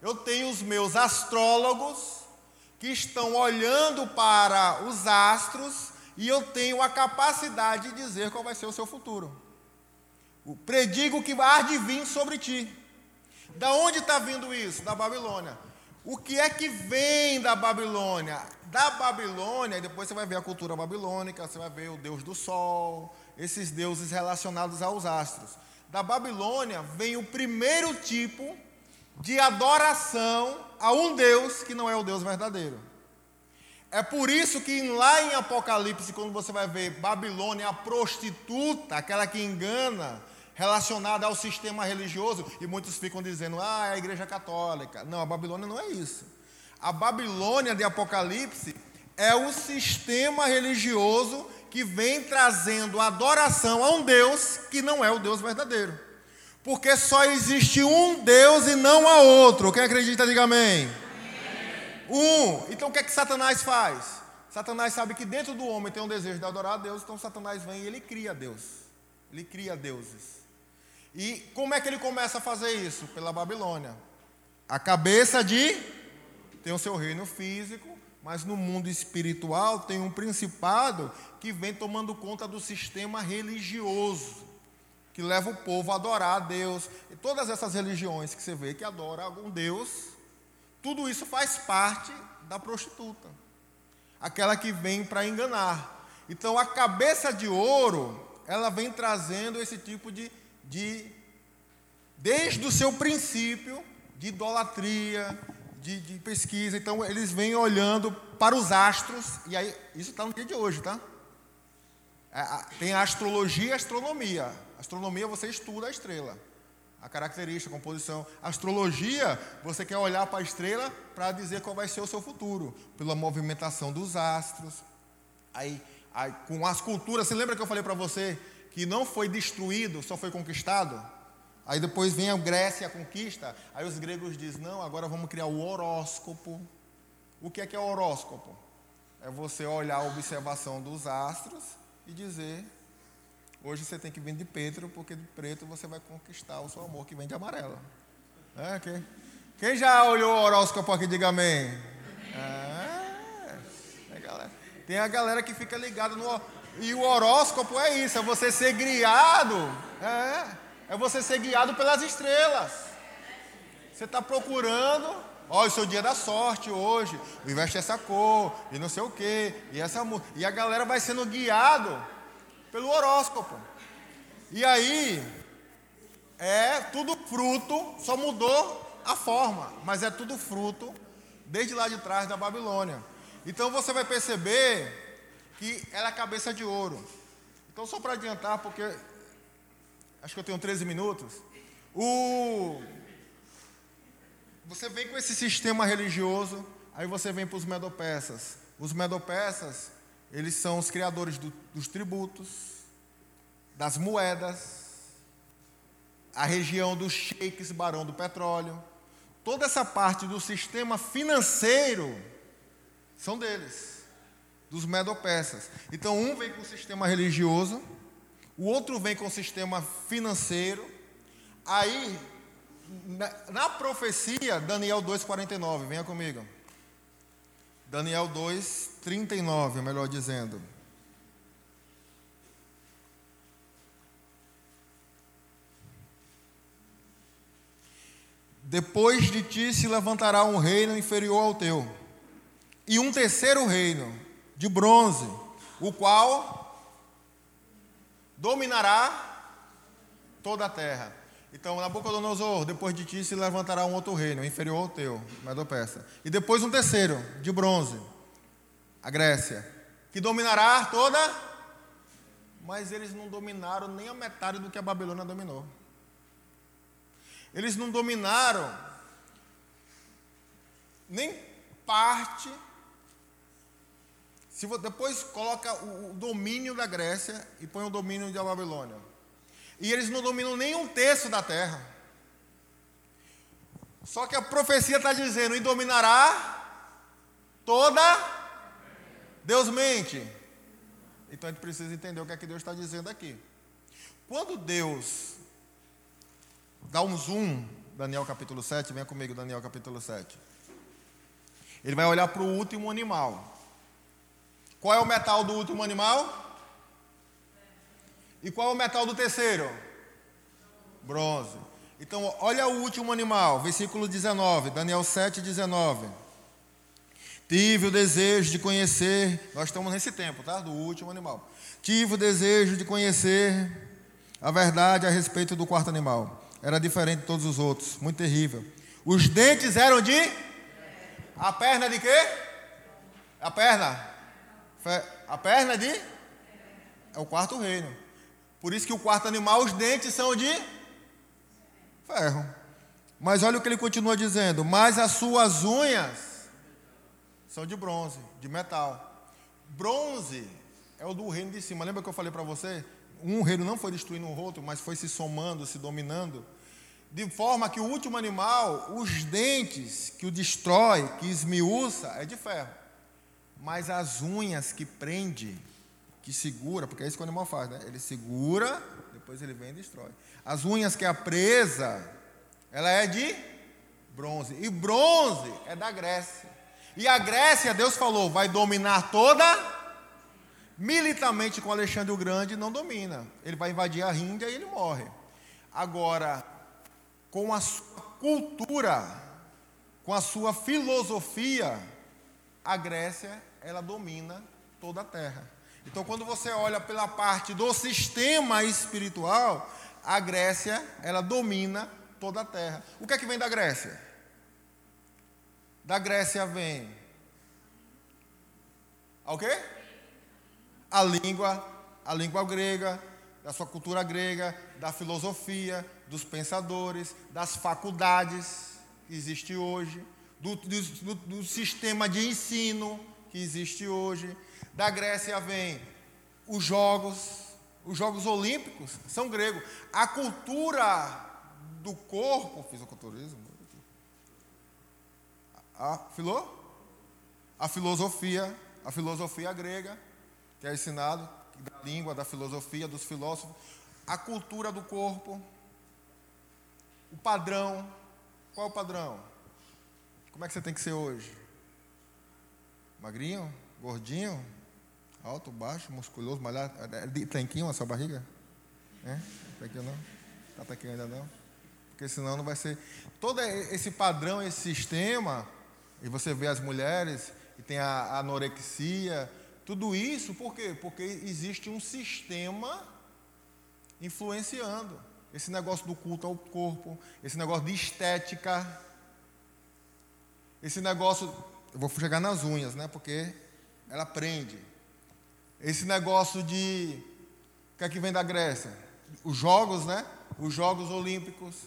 eu tenho os meus astrólogos que estão olhando para os astros e eu tenho a capacidade de dizer qual vai ser o seu futuro. O predigo que vai de vir sobre ti. Da onde está vindo isso? Da Babilônia. O que é que vem da Babilônia? Da Babilônia, depois você vai ver a cultura babilônica, você vai ver o deus do sol, esses deuses relacionados aos astros. Da Babilônia vem o primeiro tipo de adoração a um Deus que não é o Deus verdadeiro. É por isso que lá em Apocalipse, quando você vai ver Babilônia, a prostituta, aquela que engana, relacionada ao sistema religioso, e muitos ficam dizendo, ah, é a igreja católica. Não, a Babilônia não é isso. A Babilônia de Apocalipse é o sistema religioso que vem trazendo adoração a um Deus que não é o Deus verdadeiro. Porque só existe um Deus e não há outro. Quem acredita, diga amém. amém. Um. Então o que é que Satanás faz? Satanás sabe que dentro do homem tem um desejo de adorar a Deus, então Satanás vem e ele cria Deus. Ele cria deuses. E como é que ele começa a fazer isso? Pela Babilônia. A cabeça de tem o seu reino físico, mas no mundo espiritual tem um principado que vem tomando conta do sistema religioso que leva o povo a adorar a Deus. E todas essas religiões que você vê que adoram algum Deus, tudo isso faz parte da prostituta. Aquela que vem para enganar. Então a cabeça de ouro, ela vem trazendo esse tipo de, de desde o seu princípio, de idolatria, de, de pesquisa. Então eles vêm olhando para os astros, e aí, isso está no dia de hoje, tá? É, a- Tem a astrologia e a astronomia. Astronomia você estuda a estrela, a característica, a composição. Astrologia, você quer olhar para a estrela para dizer qual vai ser o seu futuro, pela movimentação dos astros. Aí, aí, com as culturas, você lembra que eu falei para você que não foi destruído, só foi conquistado? Aí depois vem a Grécia, a conquista. Aí os gregos dizem: não, agora vamos criar o horóscopo. O que é que é horóscopo? É você olhar a observação dos astros e dizer: hoje você tem que vir de Pedro, porque de preto você vai conquistar o seu amor que vem de amarelo. É, quem, quem já olhou o horóscopo aqui, diga amém. É, é. Tem a galera que fica ligada no. E o horóscopo é isso, é você ser guiado. É, é você ser guiado pelas estrelas. Você está procurando, ó, o seu dia da sorte hoje, investe essa cor, e não sei o quê, e essa mu- E a galera vai sendo guiado pelo horóscopo. E aí, é tudo fruto, só mudou a forma, mas é tudo fruto desde lá de trás da Babilônia. Então você vai perceber que ela é cabeça de ouro. Então, só para adiantar, porque acho que eu tenho 13 minutos, o você vem com esse sistema religioso, aí você vem para os medopeças. Os medopeças, eles são os criadores do- dos tributos, das moedas, a região dos sheiks, barão do petróleo. Toda essa parte do sistema financeiro são deles, dos medopeças. Então, um vem com o sistema religioso, o outro vem com o sistema financeiro. Aí, na, na profecia, Daniel 2,49, venha comigo. Daniel 2,39, melhor dizendo. Depois de ti se levantará um reino inferior ao teu, e um terceiro reino, de bronze, o qual dominará toda a terra. Então, Nabucodonosor, depois de ti se levantará um outro reino, inferior ao teu, Medo-Persa. E depois um terceiro, de bronze, a Grécia, que dominará toda. Mas eles não dominaram nem a metade do que a Babilônia dominou. Eles não dominaram nem parte. Se depois coloca o domínio da Grécia e põe o domínio da Babilônia. E eles não dominam nem um terço da terra. Só que a profecia está dizendo: e dominará toda. Deus mente. Então a gente precisa entender o que é que Deus está dizendo aqui. Quando Deus dá um zoom, Daniel capítulo 7, venha comigo, Daniel capítulo 7. Ele vai olhar para o último animal. Qual é o metal do último animal? E qual é o metal do terceiro? Bronze. Então, olha o último animal, versículo 19, Daniel 7, 19. Tive o desejo de conhecer, nós estamos nesse tempo, tá? Do último animal. Tive o desejo de conhecer a verdade a respeito do quarto animal. Era diferente de todos os outros, muito terrível. Os dentes eram de. A perna de quê? A perna? A perna de? É o quarto reino. Por isso que o quarto animal, os dentes são de ferro. Mas olha o que ele continua dizendo: Mas as suas unhas são de bronze, de metal. Bronze é o do reino de cima. Lembra que eu falei para você? Um reino não foi destruindo o outro, mas foi se somando, se dominando. De forma que o último animal, os dentes que o destrói, que esmiuça, é de ferro. Mas as unhas que prende, que segura, porque é isso que o animal faz, né? Ele segura, depois ele vem e destrói. As unhas que é a presa, ela é de bronze. E bronze é da Grécia. E a Grécia, Deus falou, vai dominar toda. Militarmente com Alexandre o Grande não domina. Ele vai invadir a Índia e ele morre. Agora, com a sua cultura, com a sua filosofia, a Grécia, ela domina toda a terra. Então, quando você olha pela parte do sistema espiritual, a Grécia, ela domina toda a terra. O que é que vem da Grécia? Da Grécia vem. O quê? A língua, a língua grega, da sua cultura grega, da filosofia, dos pensadores, das faculdades que existe hoje, do, do, do sistema de ensino que existe hoje. Da Grécia vem os jogos, os Jogos Olímpicos são gregos. A cultura do corpo, fisiculturismo, a, filó? a filosofia, a filosofia grega, que é ensinado, da língua, da filosofia, dos filósofos, a cultura do corpo, o padrão. Qual é o padrão? Como é que você tem que ser hoje? Magrinho? Gordinho? Alto, baixo, musculoso, malhado? É, é tanquinho a sua barriga? É? Tanquinho não? Tá tanquinho ainda não? Porque senão não vai ser. Todo esse padrão, esse sistema, e você vê as mulheres, e tem a anorexia, tudo isso, por quê? Porque existe um sistema influenciando. Esse negócio do culto ao corpo, esse negócio de estética, esse negócio. Eu vou chegar nas unhas, né? Porque ela prende. Esse negócio de. O que é que vem da Grécia? Os Jogos, né? Os Jogos Olímpicos.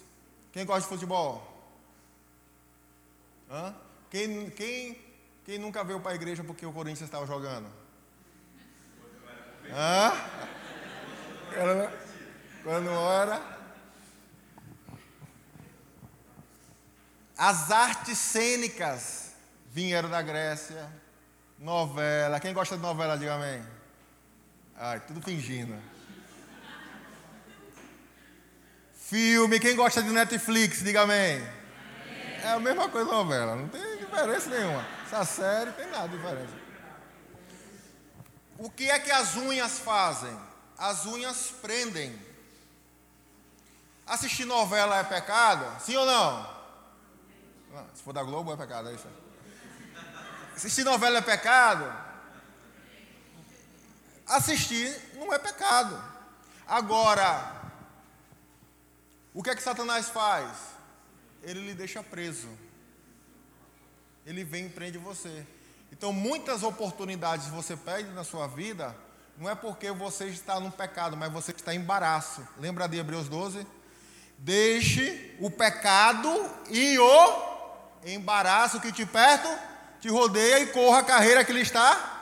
Quem gosta de futebol? Hã? Quem, quem, quem nunca veio para a igreja porque o Corinthians estava jogando? Hã? Quando era. As artes cênicas vieram da Grécia. Novela. Quem gosta de novela, diga amém. Ai, tudo fingindo. Filme. Quem gosta de Netflix, diga amém. É a mesma coisa novela. Não tem diferença nenhuma. Essa série tem nada de diferença. O que é que as unhas fazem? As unhas prendem. Assistir novela é pecado? Sim ou não? Se for da Globo é pecado, é isso. Assistir novela é pecado? Assistir não é pecado. Agora, o que é que Satanás faz? Ele lhe deixa preso. Ele vem e prende você. Então, muitas oportunidades você perde na sua vida, não é porque você está no pecado, mas você está em embaraço. Lembra de Hebreus 12? Deixe o pecado e o embaraço que te perto te rodeia e corra a carreira que lhe está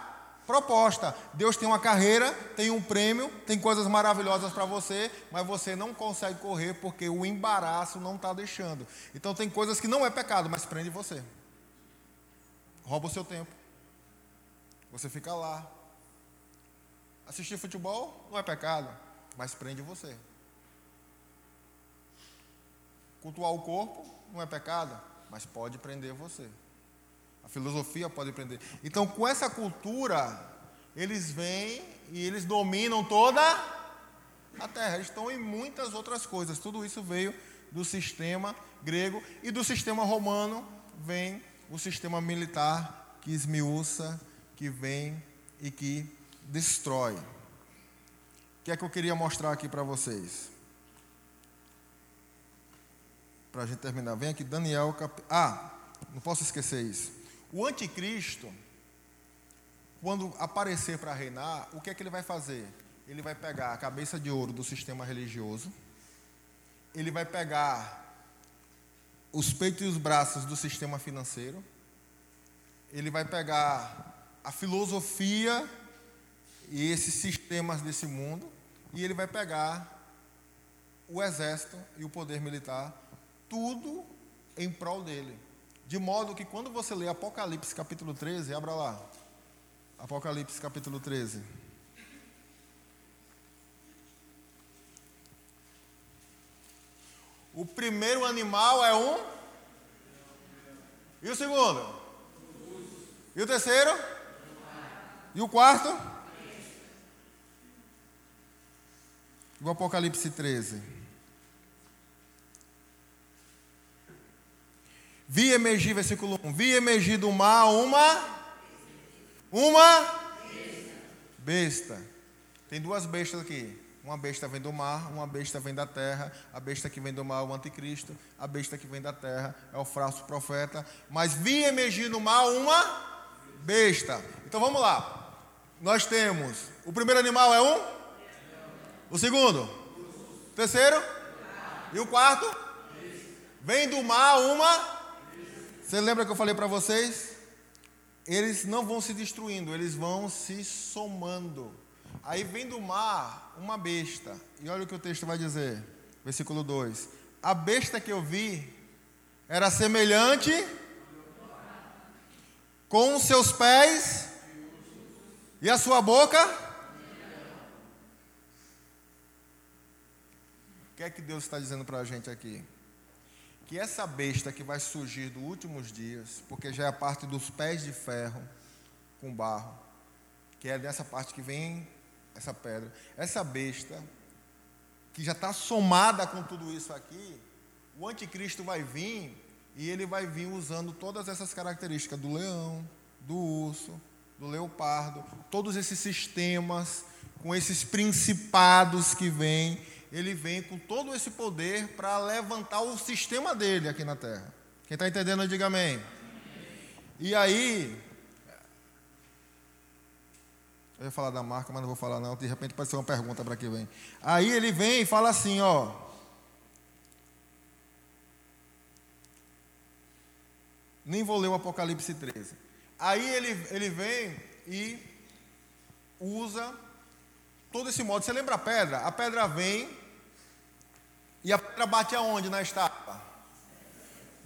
proposta. Deus tem uma carreira, tem um prêmio, tem coisas maravilhosas para você, mas você não consegue correr porque o embaraço não está deixando. Então tem coisas que não é pecado, mas prende você. Rouba o seu tempo. Você fica lá. Assistir futebol não é pecado, mas prende você. Cultuar o corpo não é pecado, mas pode prender você. A filosofia pode prender. Então, com essa cultura, eles vêm e eles dominam toda a terra. Eles estão em muitas outras coisas. Tudo isso veio do sistema grego e do sistema romano vem o sistema militar que esmiuça, que vem e que destrói. O que é que eu queria mostrar aqui para vocês? para a gente terminar. Vem aqui, Daniel. Cap... Ah, não posso esquecer isso. O anticristo, quando aparecer para reinar, o que é que ele vai fazer? Ele vai pegar a cabeça de ouro do sistema religioso, ele vai pegar os peitos e os braços do sistema financeiro, ele vai pegar a filosofia e esses sistemas desse mundo, e ele vai pegar o exército e o poder militar tudo em prol dele. De modo que quando você lê Apocalipse capítulo 13, abra lá. Apocalipse capítulo 13. O primeiro animal é um. E o segundo? E o terceiro? E o quarto? O Apocalipse 13. Vi emergir, versículo 1. Vi emergir do mar uma. Uma. Besta. Tem duas bestas aqui. Uma besta vem do mar, uma besta vem da terra. A besta que vem do mar é o anticristo. A besta que vem da terra é o falso profeta. Mas vi emergir no mar uma besta. Então vamos lá. Nós temos. O primeiro animal é um O segundo? O terceiro? E o quarto? Vem do mar uma. Você lembra que eu falei para vocês? Eles não vão se destruindo, eles vão se somando. Aí vem do mar uma besta. E olha o que o texto vai dizer. Versículo 2. A besta que eu vi era semelhante com seus pés e a sua boca. O que é que Deus está dizendo para a gente aqui? Que essa besta que vai surgir dos últimos dias, porque já é a parte dos pés de ferro com barro, que é dessa parte que vem essa pedra, essa besta, que já está somada com tudo isso aqui, o anticristo vai vir e ele vai vir usando todas essas características do leão, do urso, do leopardo, todos esses sistemas, com esses principados que vêm, ele vem com todo esse poder para levantar o sistema dele aqui na terra. Quem está entendendo, diga amém. E aí, eu ia falar da marca, mas não vou falar não. De repente pode ser uma pergunta para que vem. Aí ele vem e fala assim, ó. Nem vou ler o Apocalipse 13. Aí ele, ele vem e usa todo esse modo. Você lembra a pedra? A pedra vem e a pedra bate aonde na estátua?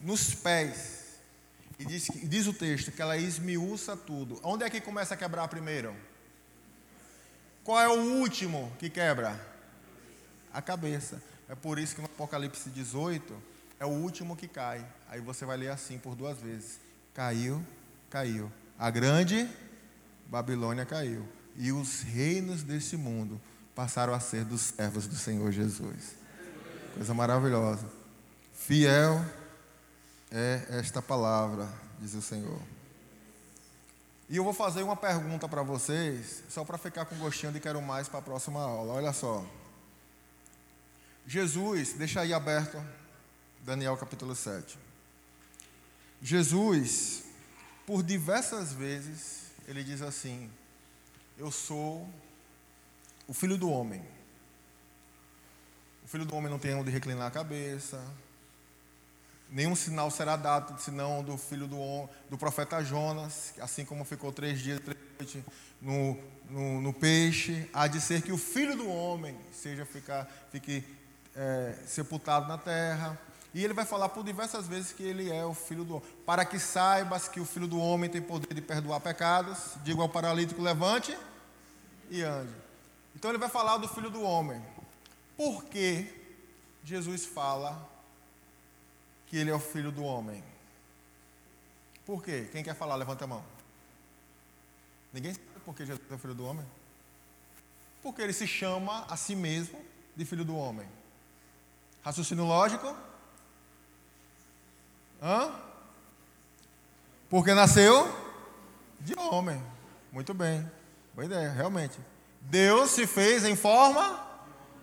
Nos pés. E diz, diz o texto que ela esmiuça tudo. Onde é que começa a quebrar primeiro? Qual é o último que quebra? A cabeça. É por isso que no Apocalipse 18 é o último que cai. Aí você vai ler assim por duas vezes: caiu, caiu. A grande Babilônia caiu. E os reinos desse mundo passaram a ser dos servos do Senhor Jesus. Coisa maravilhosa. Fiel é esta palavra, diz o Senhor. E eu vou fazer uma pergunta para vocês, só para ficar com gostinho de quero mais para a próxima aula. Olha só. Jesus, deixa aí aberto, Daniel capítulo 7. Jesus, por diversas vezes, ele diz assim: Eu sou o filho do homem. O filho do homem não tem onde reclinar a cabeça, nenhum sinal será dado, senão do filho do, do profeta Jonas, assim como ficou três dias três noites no, no, no, peixe, há de ser que o filho do homem seja ficar, fique é, sepultado na terra. E ele vai falar por diversas vezes que ele é o filho do homem. Para que saibas que o filho do homem tem poder de perdoar pecados, diga ao paralítico: levante e ande. Então ele vai falar do filho do homem. Por que Jesus fala que ele é o filho do homem. Por quê? Quem quer falar, levanta a mão. Ninguém sabe por que Jesus é o filho do homem? Porque ele se chama a si mesmo de filho do homem. Raciocínio lógico? Hã? Porque nasceu de homem. Muito bem. Boa ideia, realmente. Deus se fez em forma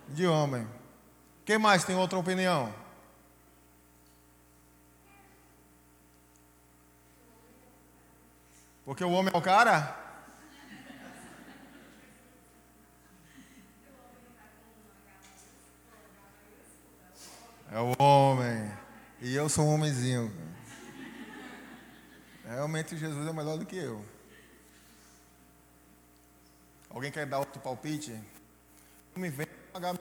de homem. Quem mais tem outra opinião? Porque o homem é o cara? É o homem. E eu sou um homenzinho. Realmente Jesus é melhor do que eu. Alguém quer dar outro palpite? Não me vem pagar.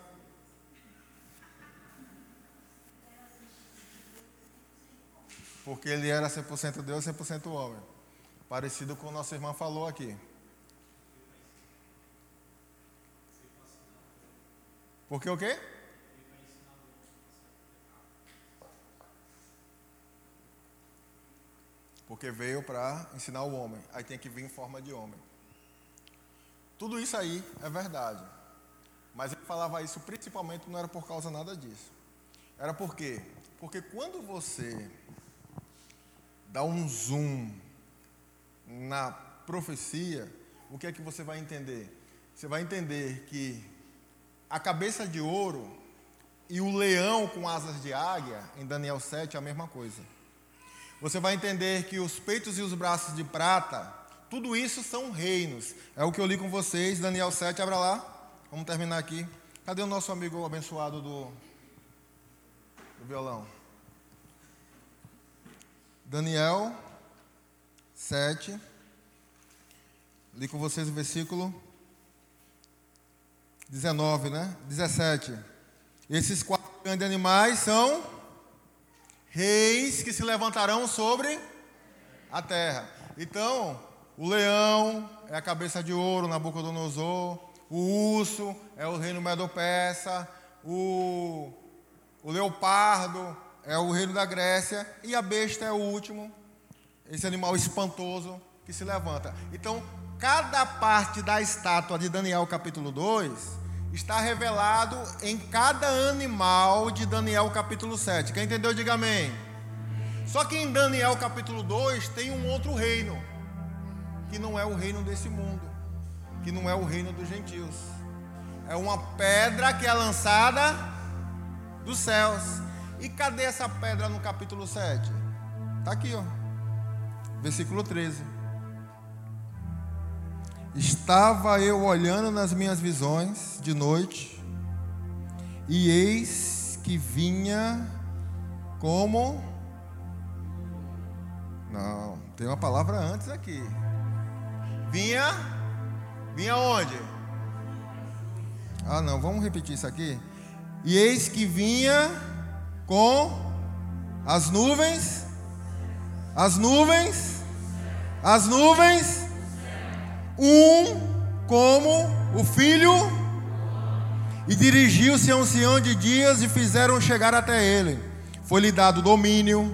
Porque ele era 100% Deus, 100% homem. Parecido com o nosso irmão falou aqui. Porque o quê? Porque veio para ensinar o homem. Aí tem que vir em forma de homem. Tudo isso aí é verdade. Mas ele falava isso principalmente não era por causa nada disso. Era por quê? Porque quando você dá um zoom na profecia, o que é que você vai entender? Você vai entender que a cabeça de ouro e o leão com asas de águia, em Daniel 7, é a mesma coisa. Você vai entender que os peitos e os braços de prata, tudo isso são reinos. É o que eu li com vocês, Daniel 7, abra lá. Vamos terminar aqui. Cadê o nosso amigo abençoado do, do violão? Daniel 7. Li com vocês o versículo 19, né? 17. Esses quatro grandes animais são reis que se levantarão sobre a terra. Então, o leão é a cabeça de ouro, Nabucodonosor. O urso é o reino medo-persa. O, o leopardo é o reino da Grécia. E a besta é o último, esse animal espantoso que se levanta. Então, cada parte da estátua de Daniel capítulo 2 está revelado em cada animal de Daniel capítulo 7. Quem entendeu, diga amém. Só que em Daniel capítulo 2 tem um outro reino, que não é o reino desse mundo, que não é o reino dos gentios. É uma pedra que é lançada dos céus. E cadê essa pedra no capítulo 7? Está aqui, ó. Versículo 13. Estava eu olhando nas minhas visões de noite, e eis que vinha como. Não, tem uma palavra antes aqui. Vinha. Vinha onde? Ah, não, vamos repetir isso aqui. E eis que vinha com as nuvens. As nuvens. As nuvens um como o filho, e dirigiu-se a um Sião de dias e fizeram chegar até ele. Foi-lhe dado domínio,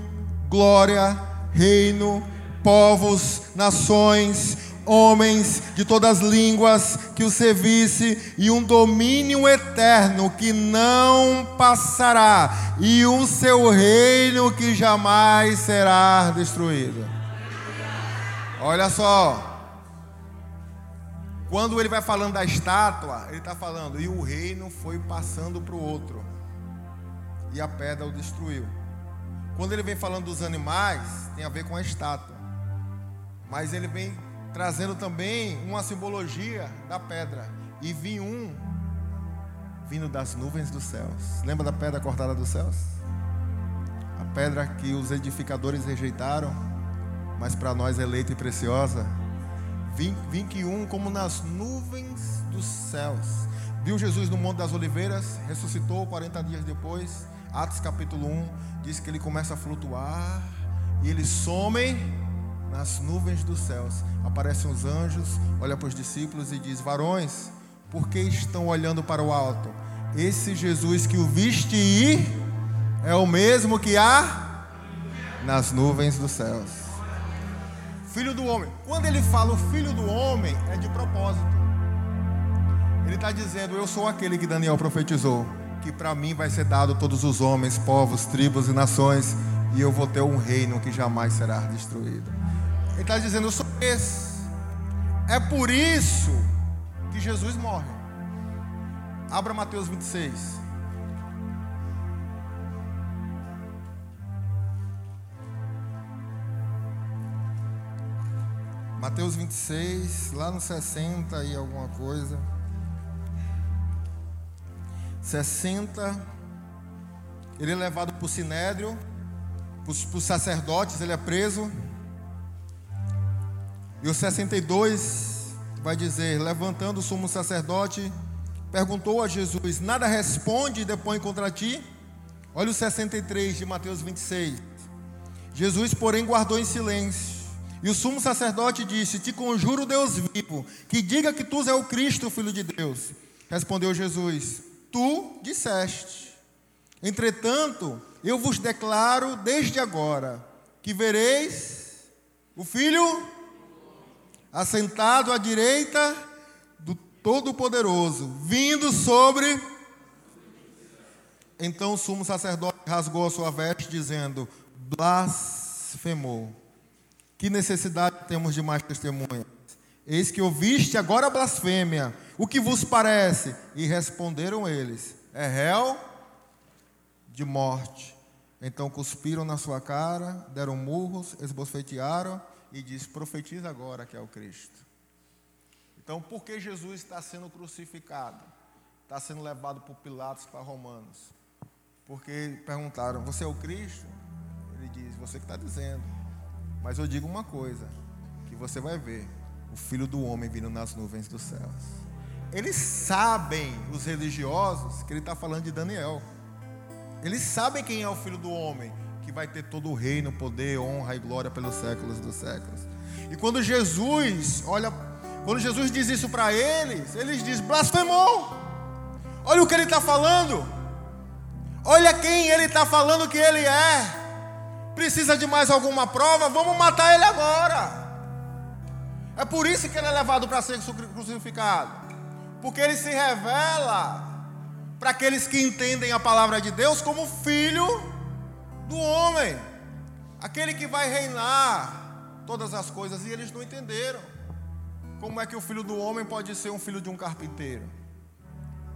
glória, reino, povos, nações, homens de todas as línguas que o servisse, e um domínio eterno que não passará, e um seu reino que jamais será destruído. Olha só. Quando ele vai falando da estátua, ele está falando, e o reino foi passando para o outro, e a pedra o destruiu. Quando ele vem falando dos animais, tem a ver com a estátua, mas ele vem trazendo também uma simbologia da pedra. E vi um vindo das nuvens dos céus. Lembra da pedra cortada dos céus? A pedra que os edificadores rejeitaram, mas para nós eleita e preciosa 21, como nas nuvens dos céus. Viu Jesus no Monte das Oliveiras, ressuscitou 40 dias depois. Atos capítulo 1 diz que ele começa a flutuar e ele some nas nuvens dos céus. Aparecem os anjos, olha para os discípulos e diz: Varões, por que estão olhando para o alto? Esse Jesus que o viste ir é o mesmo que há nas nuvens dos céus. Filho do homem. Quando ele fala o filho do homem, é de propósito. Ele está dizendo: Eu sou aquele que Daniel profetizou, que para mim vai ser dado todos os homens, povos, tribos e nações, e eu vou ter um reino que jamais será destruído. Ele está dizendo: Eu sou esse. É por isso que Jesus morre. Abra Mateus 26. Mateus 26, lá no 60 e alguma coisa. 60. Ele é levado para o sinédrio, para os sacerdotes, ele é preso. E o 62 vai dizer: Levantando o sumo sacerdote, perguntou a Jesus: Nada responde e depõe contra ti? Olha o 63 de Mateus 26. Jesus, porém, guardou em silêncio. E o sumo sacerdote disse: Te conjuro, Deus vivo, que diga que tu és o Cristo, filho de Deus. Respondeu Jesus: Tu disseste. Entretanto, eu vos declaro desde agora que vereis o Filho assentado à direita do Todo-Poderoso, vindo sobre. Então o sumo sacerdote rasgou a sua veste, dizendo: Blasfemou. Que necessidade temos de mais testemunhas? Eis que ouviste agora blasfêmia. O que vos parece? E responderam eles: É réu de morte. Então cuspiram na sua cara, deram murros, esbofetearam e diz: Profetiza agora que é o Cristo. Então, por que Jesus está sendo crucificado? está sendo levado por Pilatos para Romanos. Porque perguntaram: Você é o Cristo? Ele diz: Você que está dizendo. Mas eu digo uma coisa: que você vai ver o filho do homem vindo nas nuvens dos céus. Eles sabem, os religiosos, que ele está falando de Daniel. Eles sabem quem é o filho do homem, que vai ter todo o reino, poder, honra e glória pelos séculos dos séculos. E quando Jesus, olha, quando Jesus diz isso para eles, eles dizem: blasfemou. Olha o que ele está falando. Olha quem ele está falando que ele é. Precisa de mais alguma prova? Vamos matar ele agora. É por isso que ele é levado para ser crucificado porque ele se revela para aqueles que entendem a palavra de Deus como filho do homem, aquele que vai reinar todas as coisas, e eles não entenderam. Como é que o filho do homem pode ser um filho de um carpinteiro?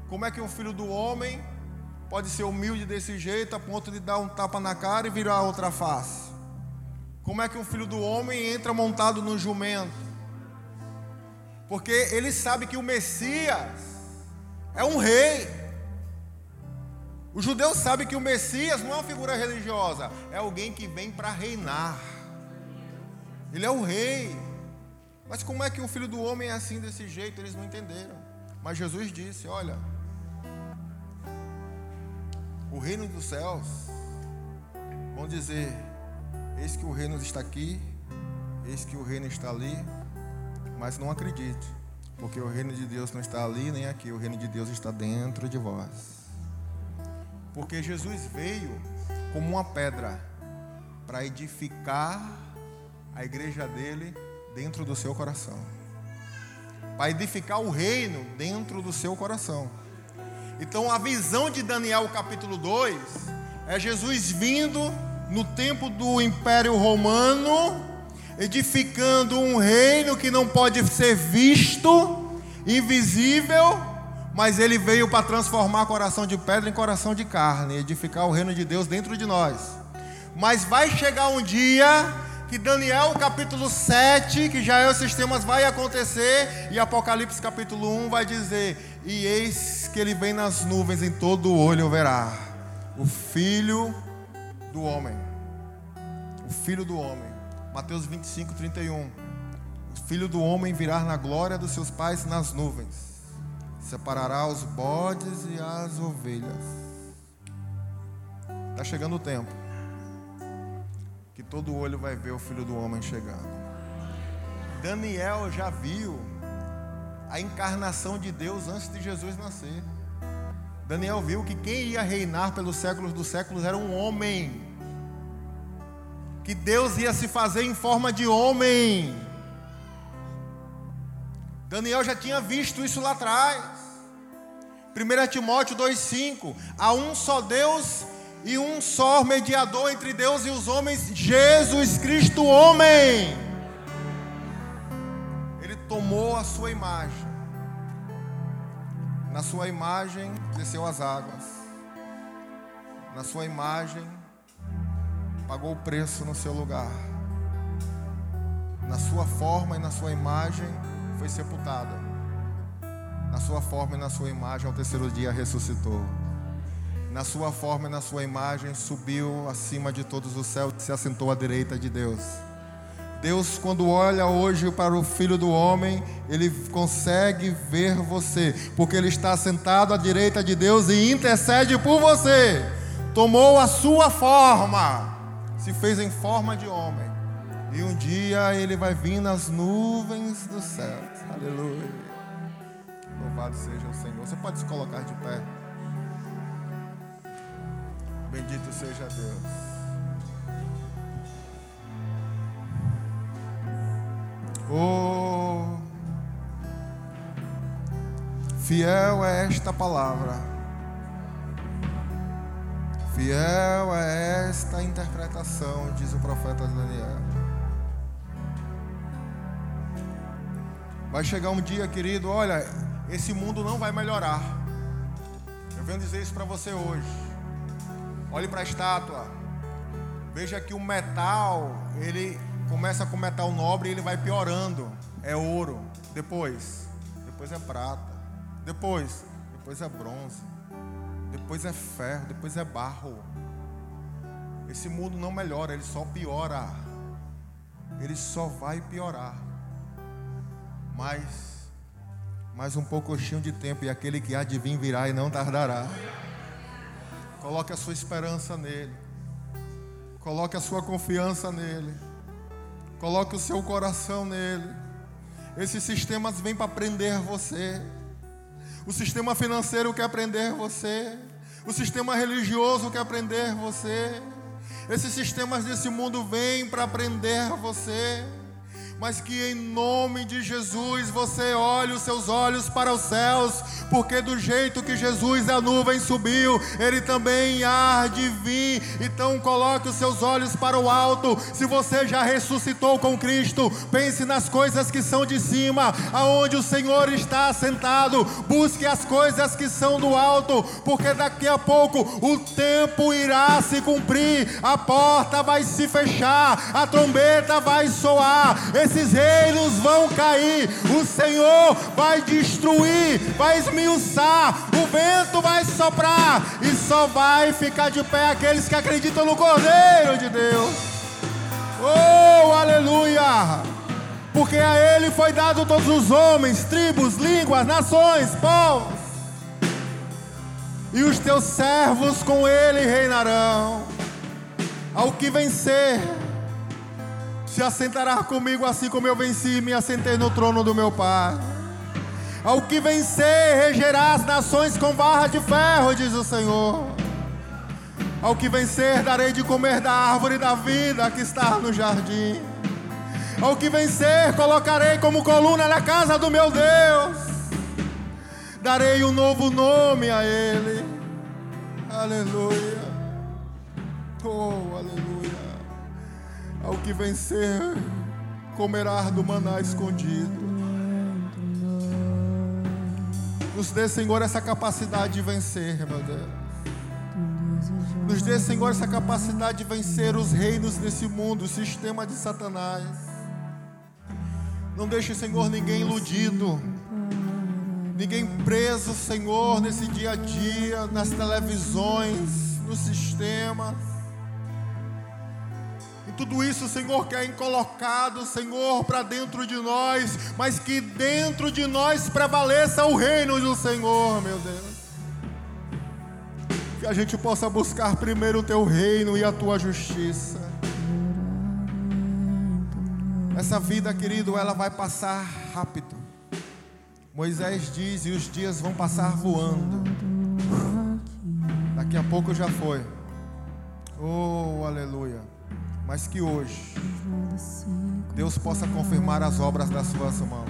Como é que um filho do homem pode ser humilde desse jeito a ponto de dar um tapa na cara e virar outra face? Como é que um filho do homem entra montado no jumento? Porque ele sabe que o Messias é um rei. O judeu sabe que o Messias não é uma figura religiosa, é alguém que vem para reinar. Ele é o rei. Mas como é que o filho do homem é assim desse jeito? Eles não entenderam. Mas Jesus disse: Olha, o reino dos céus, vão dizer: Eis que o reino está aqui, eis que o reino está ali. Mas não acredite, porque o reino de Deus não está ali nem aqui, o reino de Deus está dentro de vós. Porque Jesus veio como uma pedra para edificar a igreja dele dentro do seu coração. Para edificar o reino dentro do seu coração. Então a visão de Daniel capítulo 2 é Jesus vindo no tempo do Império Romano edificando um reino que não pode ser visto, invisível, mas ele veio para transformar coração de pedra em coração de carne, edificar o reino de Deus dentro de nós. Mas vai chegar um dia que Daniel capítulo 7, que já é os sistemas, vai acontecer, e Apocalipse capítulo 1 vai dizer: E eis que ele vem nas nuvens, em todo o olho verá o filho do homem. O filho do homem. Mateus 25, 31. O filho do homem virá na glória dos seus pais nas nuvens, separará os bodes e as ovelhas. Está chegando o tempo que todo olho vai ver o filho do homem chegando. Daniel já viu a encarnação de Deus antes de Jesus nascer. Daniel viu que quem ia reinar pelos séculos dos séculos era um homem que Deus ia se fazer em forma de homem. Daniel já tinha visto isso lá atrás. 1 Timóteo 2,5: Há um só Deus e um só mediador entre Deus e os homens, Jesus Cristo, homem. Ele tomou a sua imagem. Na sua imagem desceu as águas. Na sua imagem pagou o preço no seu lugar. Na sua forma e na sua imagem foi sepultada. Na sua forma e na sua imagem ao terceiro dia ressuscitou. Na sua forma e na sua imagem subiu acima de todos os céus e se assentou à direita de Deus. Deus, quando olha hoje para o Filho do Homem, ele consegue ver você, porque ele está sentado à direita de Deus e intercede por você. Tomou a sua forma se fez em forma de homem. E um dia ele vai vir nas nuvens do céu. Aleluia. Louvado seja o Senhor. Você pode se colocar de pé. Bendito seja Deus. Oh, fiel é esta palavra Fiel é esta interpretação, diz o profeta Daniel. Vai chegar um dia, querido, olha, esse mundo não vai melhorar. Eu venho dizer isso para você hoje. Olhe para a estátua. Veja que o metal, ele começa com metal nobre e ele vai piorando. É ouro. Depois, depois é prata. Depois, depois é bronze, depois é ferro, depois é barro. Esse mundo não melhora, ele só piora. Ele só vai piorar. Mas mais um pouquinho de tempo e aquele que há de vir virá e não tardará. Coloque a sua esperança nele. Coloque a sua confiança nele. Coloque o seu coração nele. Esses sistemas vêm para prender você. O sistema financeiro quer prender você. O sistema religioso quer prender você. Esses sistemas desse mundo vêm para prender você mas que em nome de Jesus você olhe os seus olhos para os céus, porque do jeito que Jesus da nuvem subiu, ele também há de vir. Então coloque os seus olhos para o alto. Se você já ressuscitou com Cristo, pense nas coisas que são de cima, aonde o Senhor está sentado. Busque as coisas que são do alto, porque daqui a pouco o tempo irá se cumprir, a porta vai se fechar, a trombeta vai soar esses reinos vão cair, o Senhor vai destruir, vai esmiuçar, o vento vai soprar e só vai ficar de pé aqueles que acreditam no Cordeiro de Deus. Oh, aleluia! Porque a Ele foi dado todos os homens, tribos, línguas, nações, povos. E os teus servos com Ele reinarão. Ao que vencer se assentará comigo assim como eu venci e me assentei no trono do meu Pai. Ao que vencer, regerá as nações com barra de ferro, diz o Senhor. Ao que vencer, darei de comer da árvore da vida que está no jardim. Ao que vencer, colocarei como coluna na casa do meu Deus. Darei um novo nome a ele. Aleluia. Que vencer, comerá do maná escondido. Nos dê, Senhor, essa capacidade de vencer, meu Deus. Nos dê, Senhor, essa capacidade de vencer os reinos desse mundo, o sistema de Satanás. Não deixe, Senhor, ninguém iludido, ninguém preso, Senhor, nesse dia a dia, nas televisões, no sistema tudo isso, Senhor, quer é colocado, Senhor, para dentro de nós, mas que dentro de nós prevaleça o reino do Senhor, meu Deus. Que a gente possa buscar primeiro o teu reino e a tua justiça. Essa vida, querido, ela vai passar rápido. Moisés diz: e os dias vão passar voando. Daqui a pouco já foi. Oh, aleluia mas que hoje Deus possa confirmar as obras das suas mãos.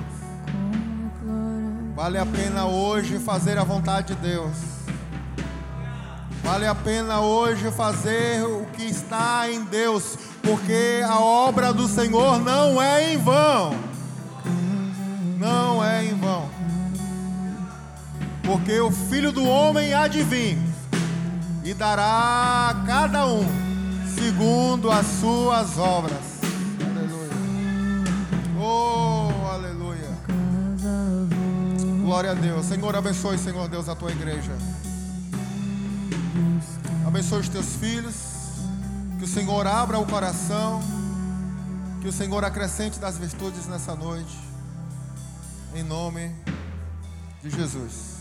Vale a pena hoje fazer a vontade de Deus. Vale a pena hoje fazer o que está em Deus, porque a obra do Senhor não é em vão. Não é em vão. Porque o Filho do Homem há de vir e dará a cada um segundo as suas obras. Aleluia. Oh, aleluia. Glória a Deus. Senhor, abençoe, Senhor Deus, a tua igreja. Abençoe os teus filhos. Que o Senhor abra o coração. Que o Senhor acrescente das virtudes nessa noite. Em nome de Jesus.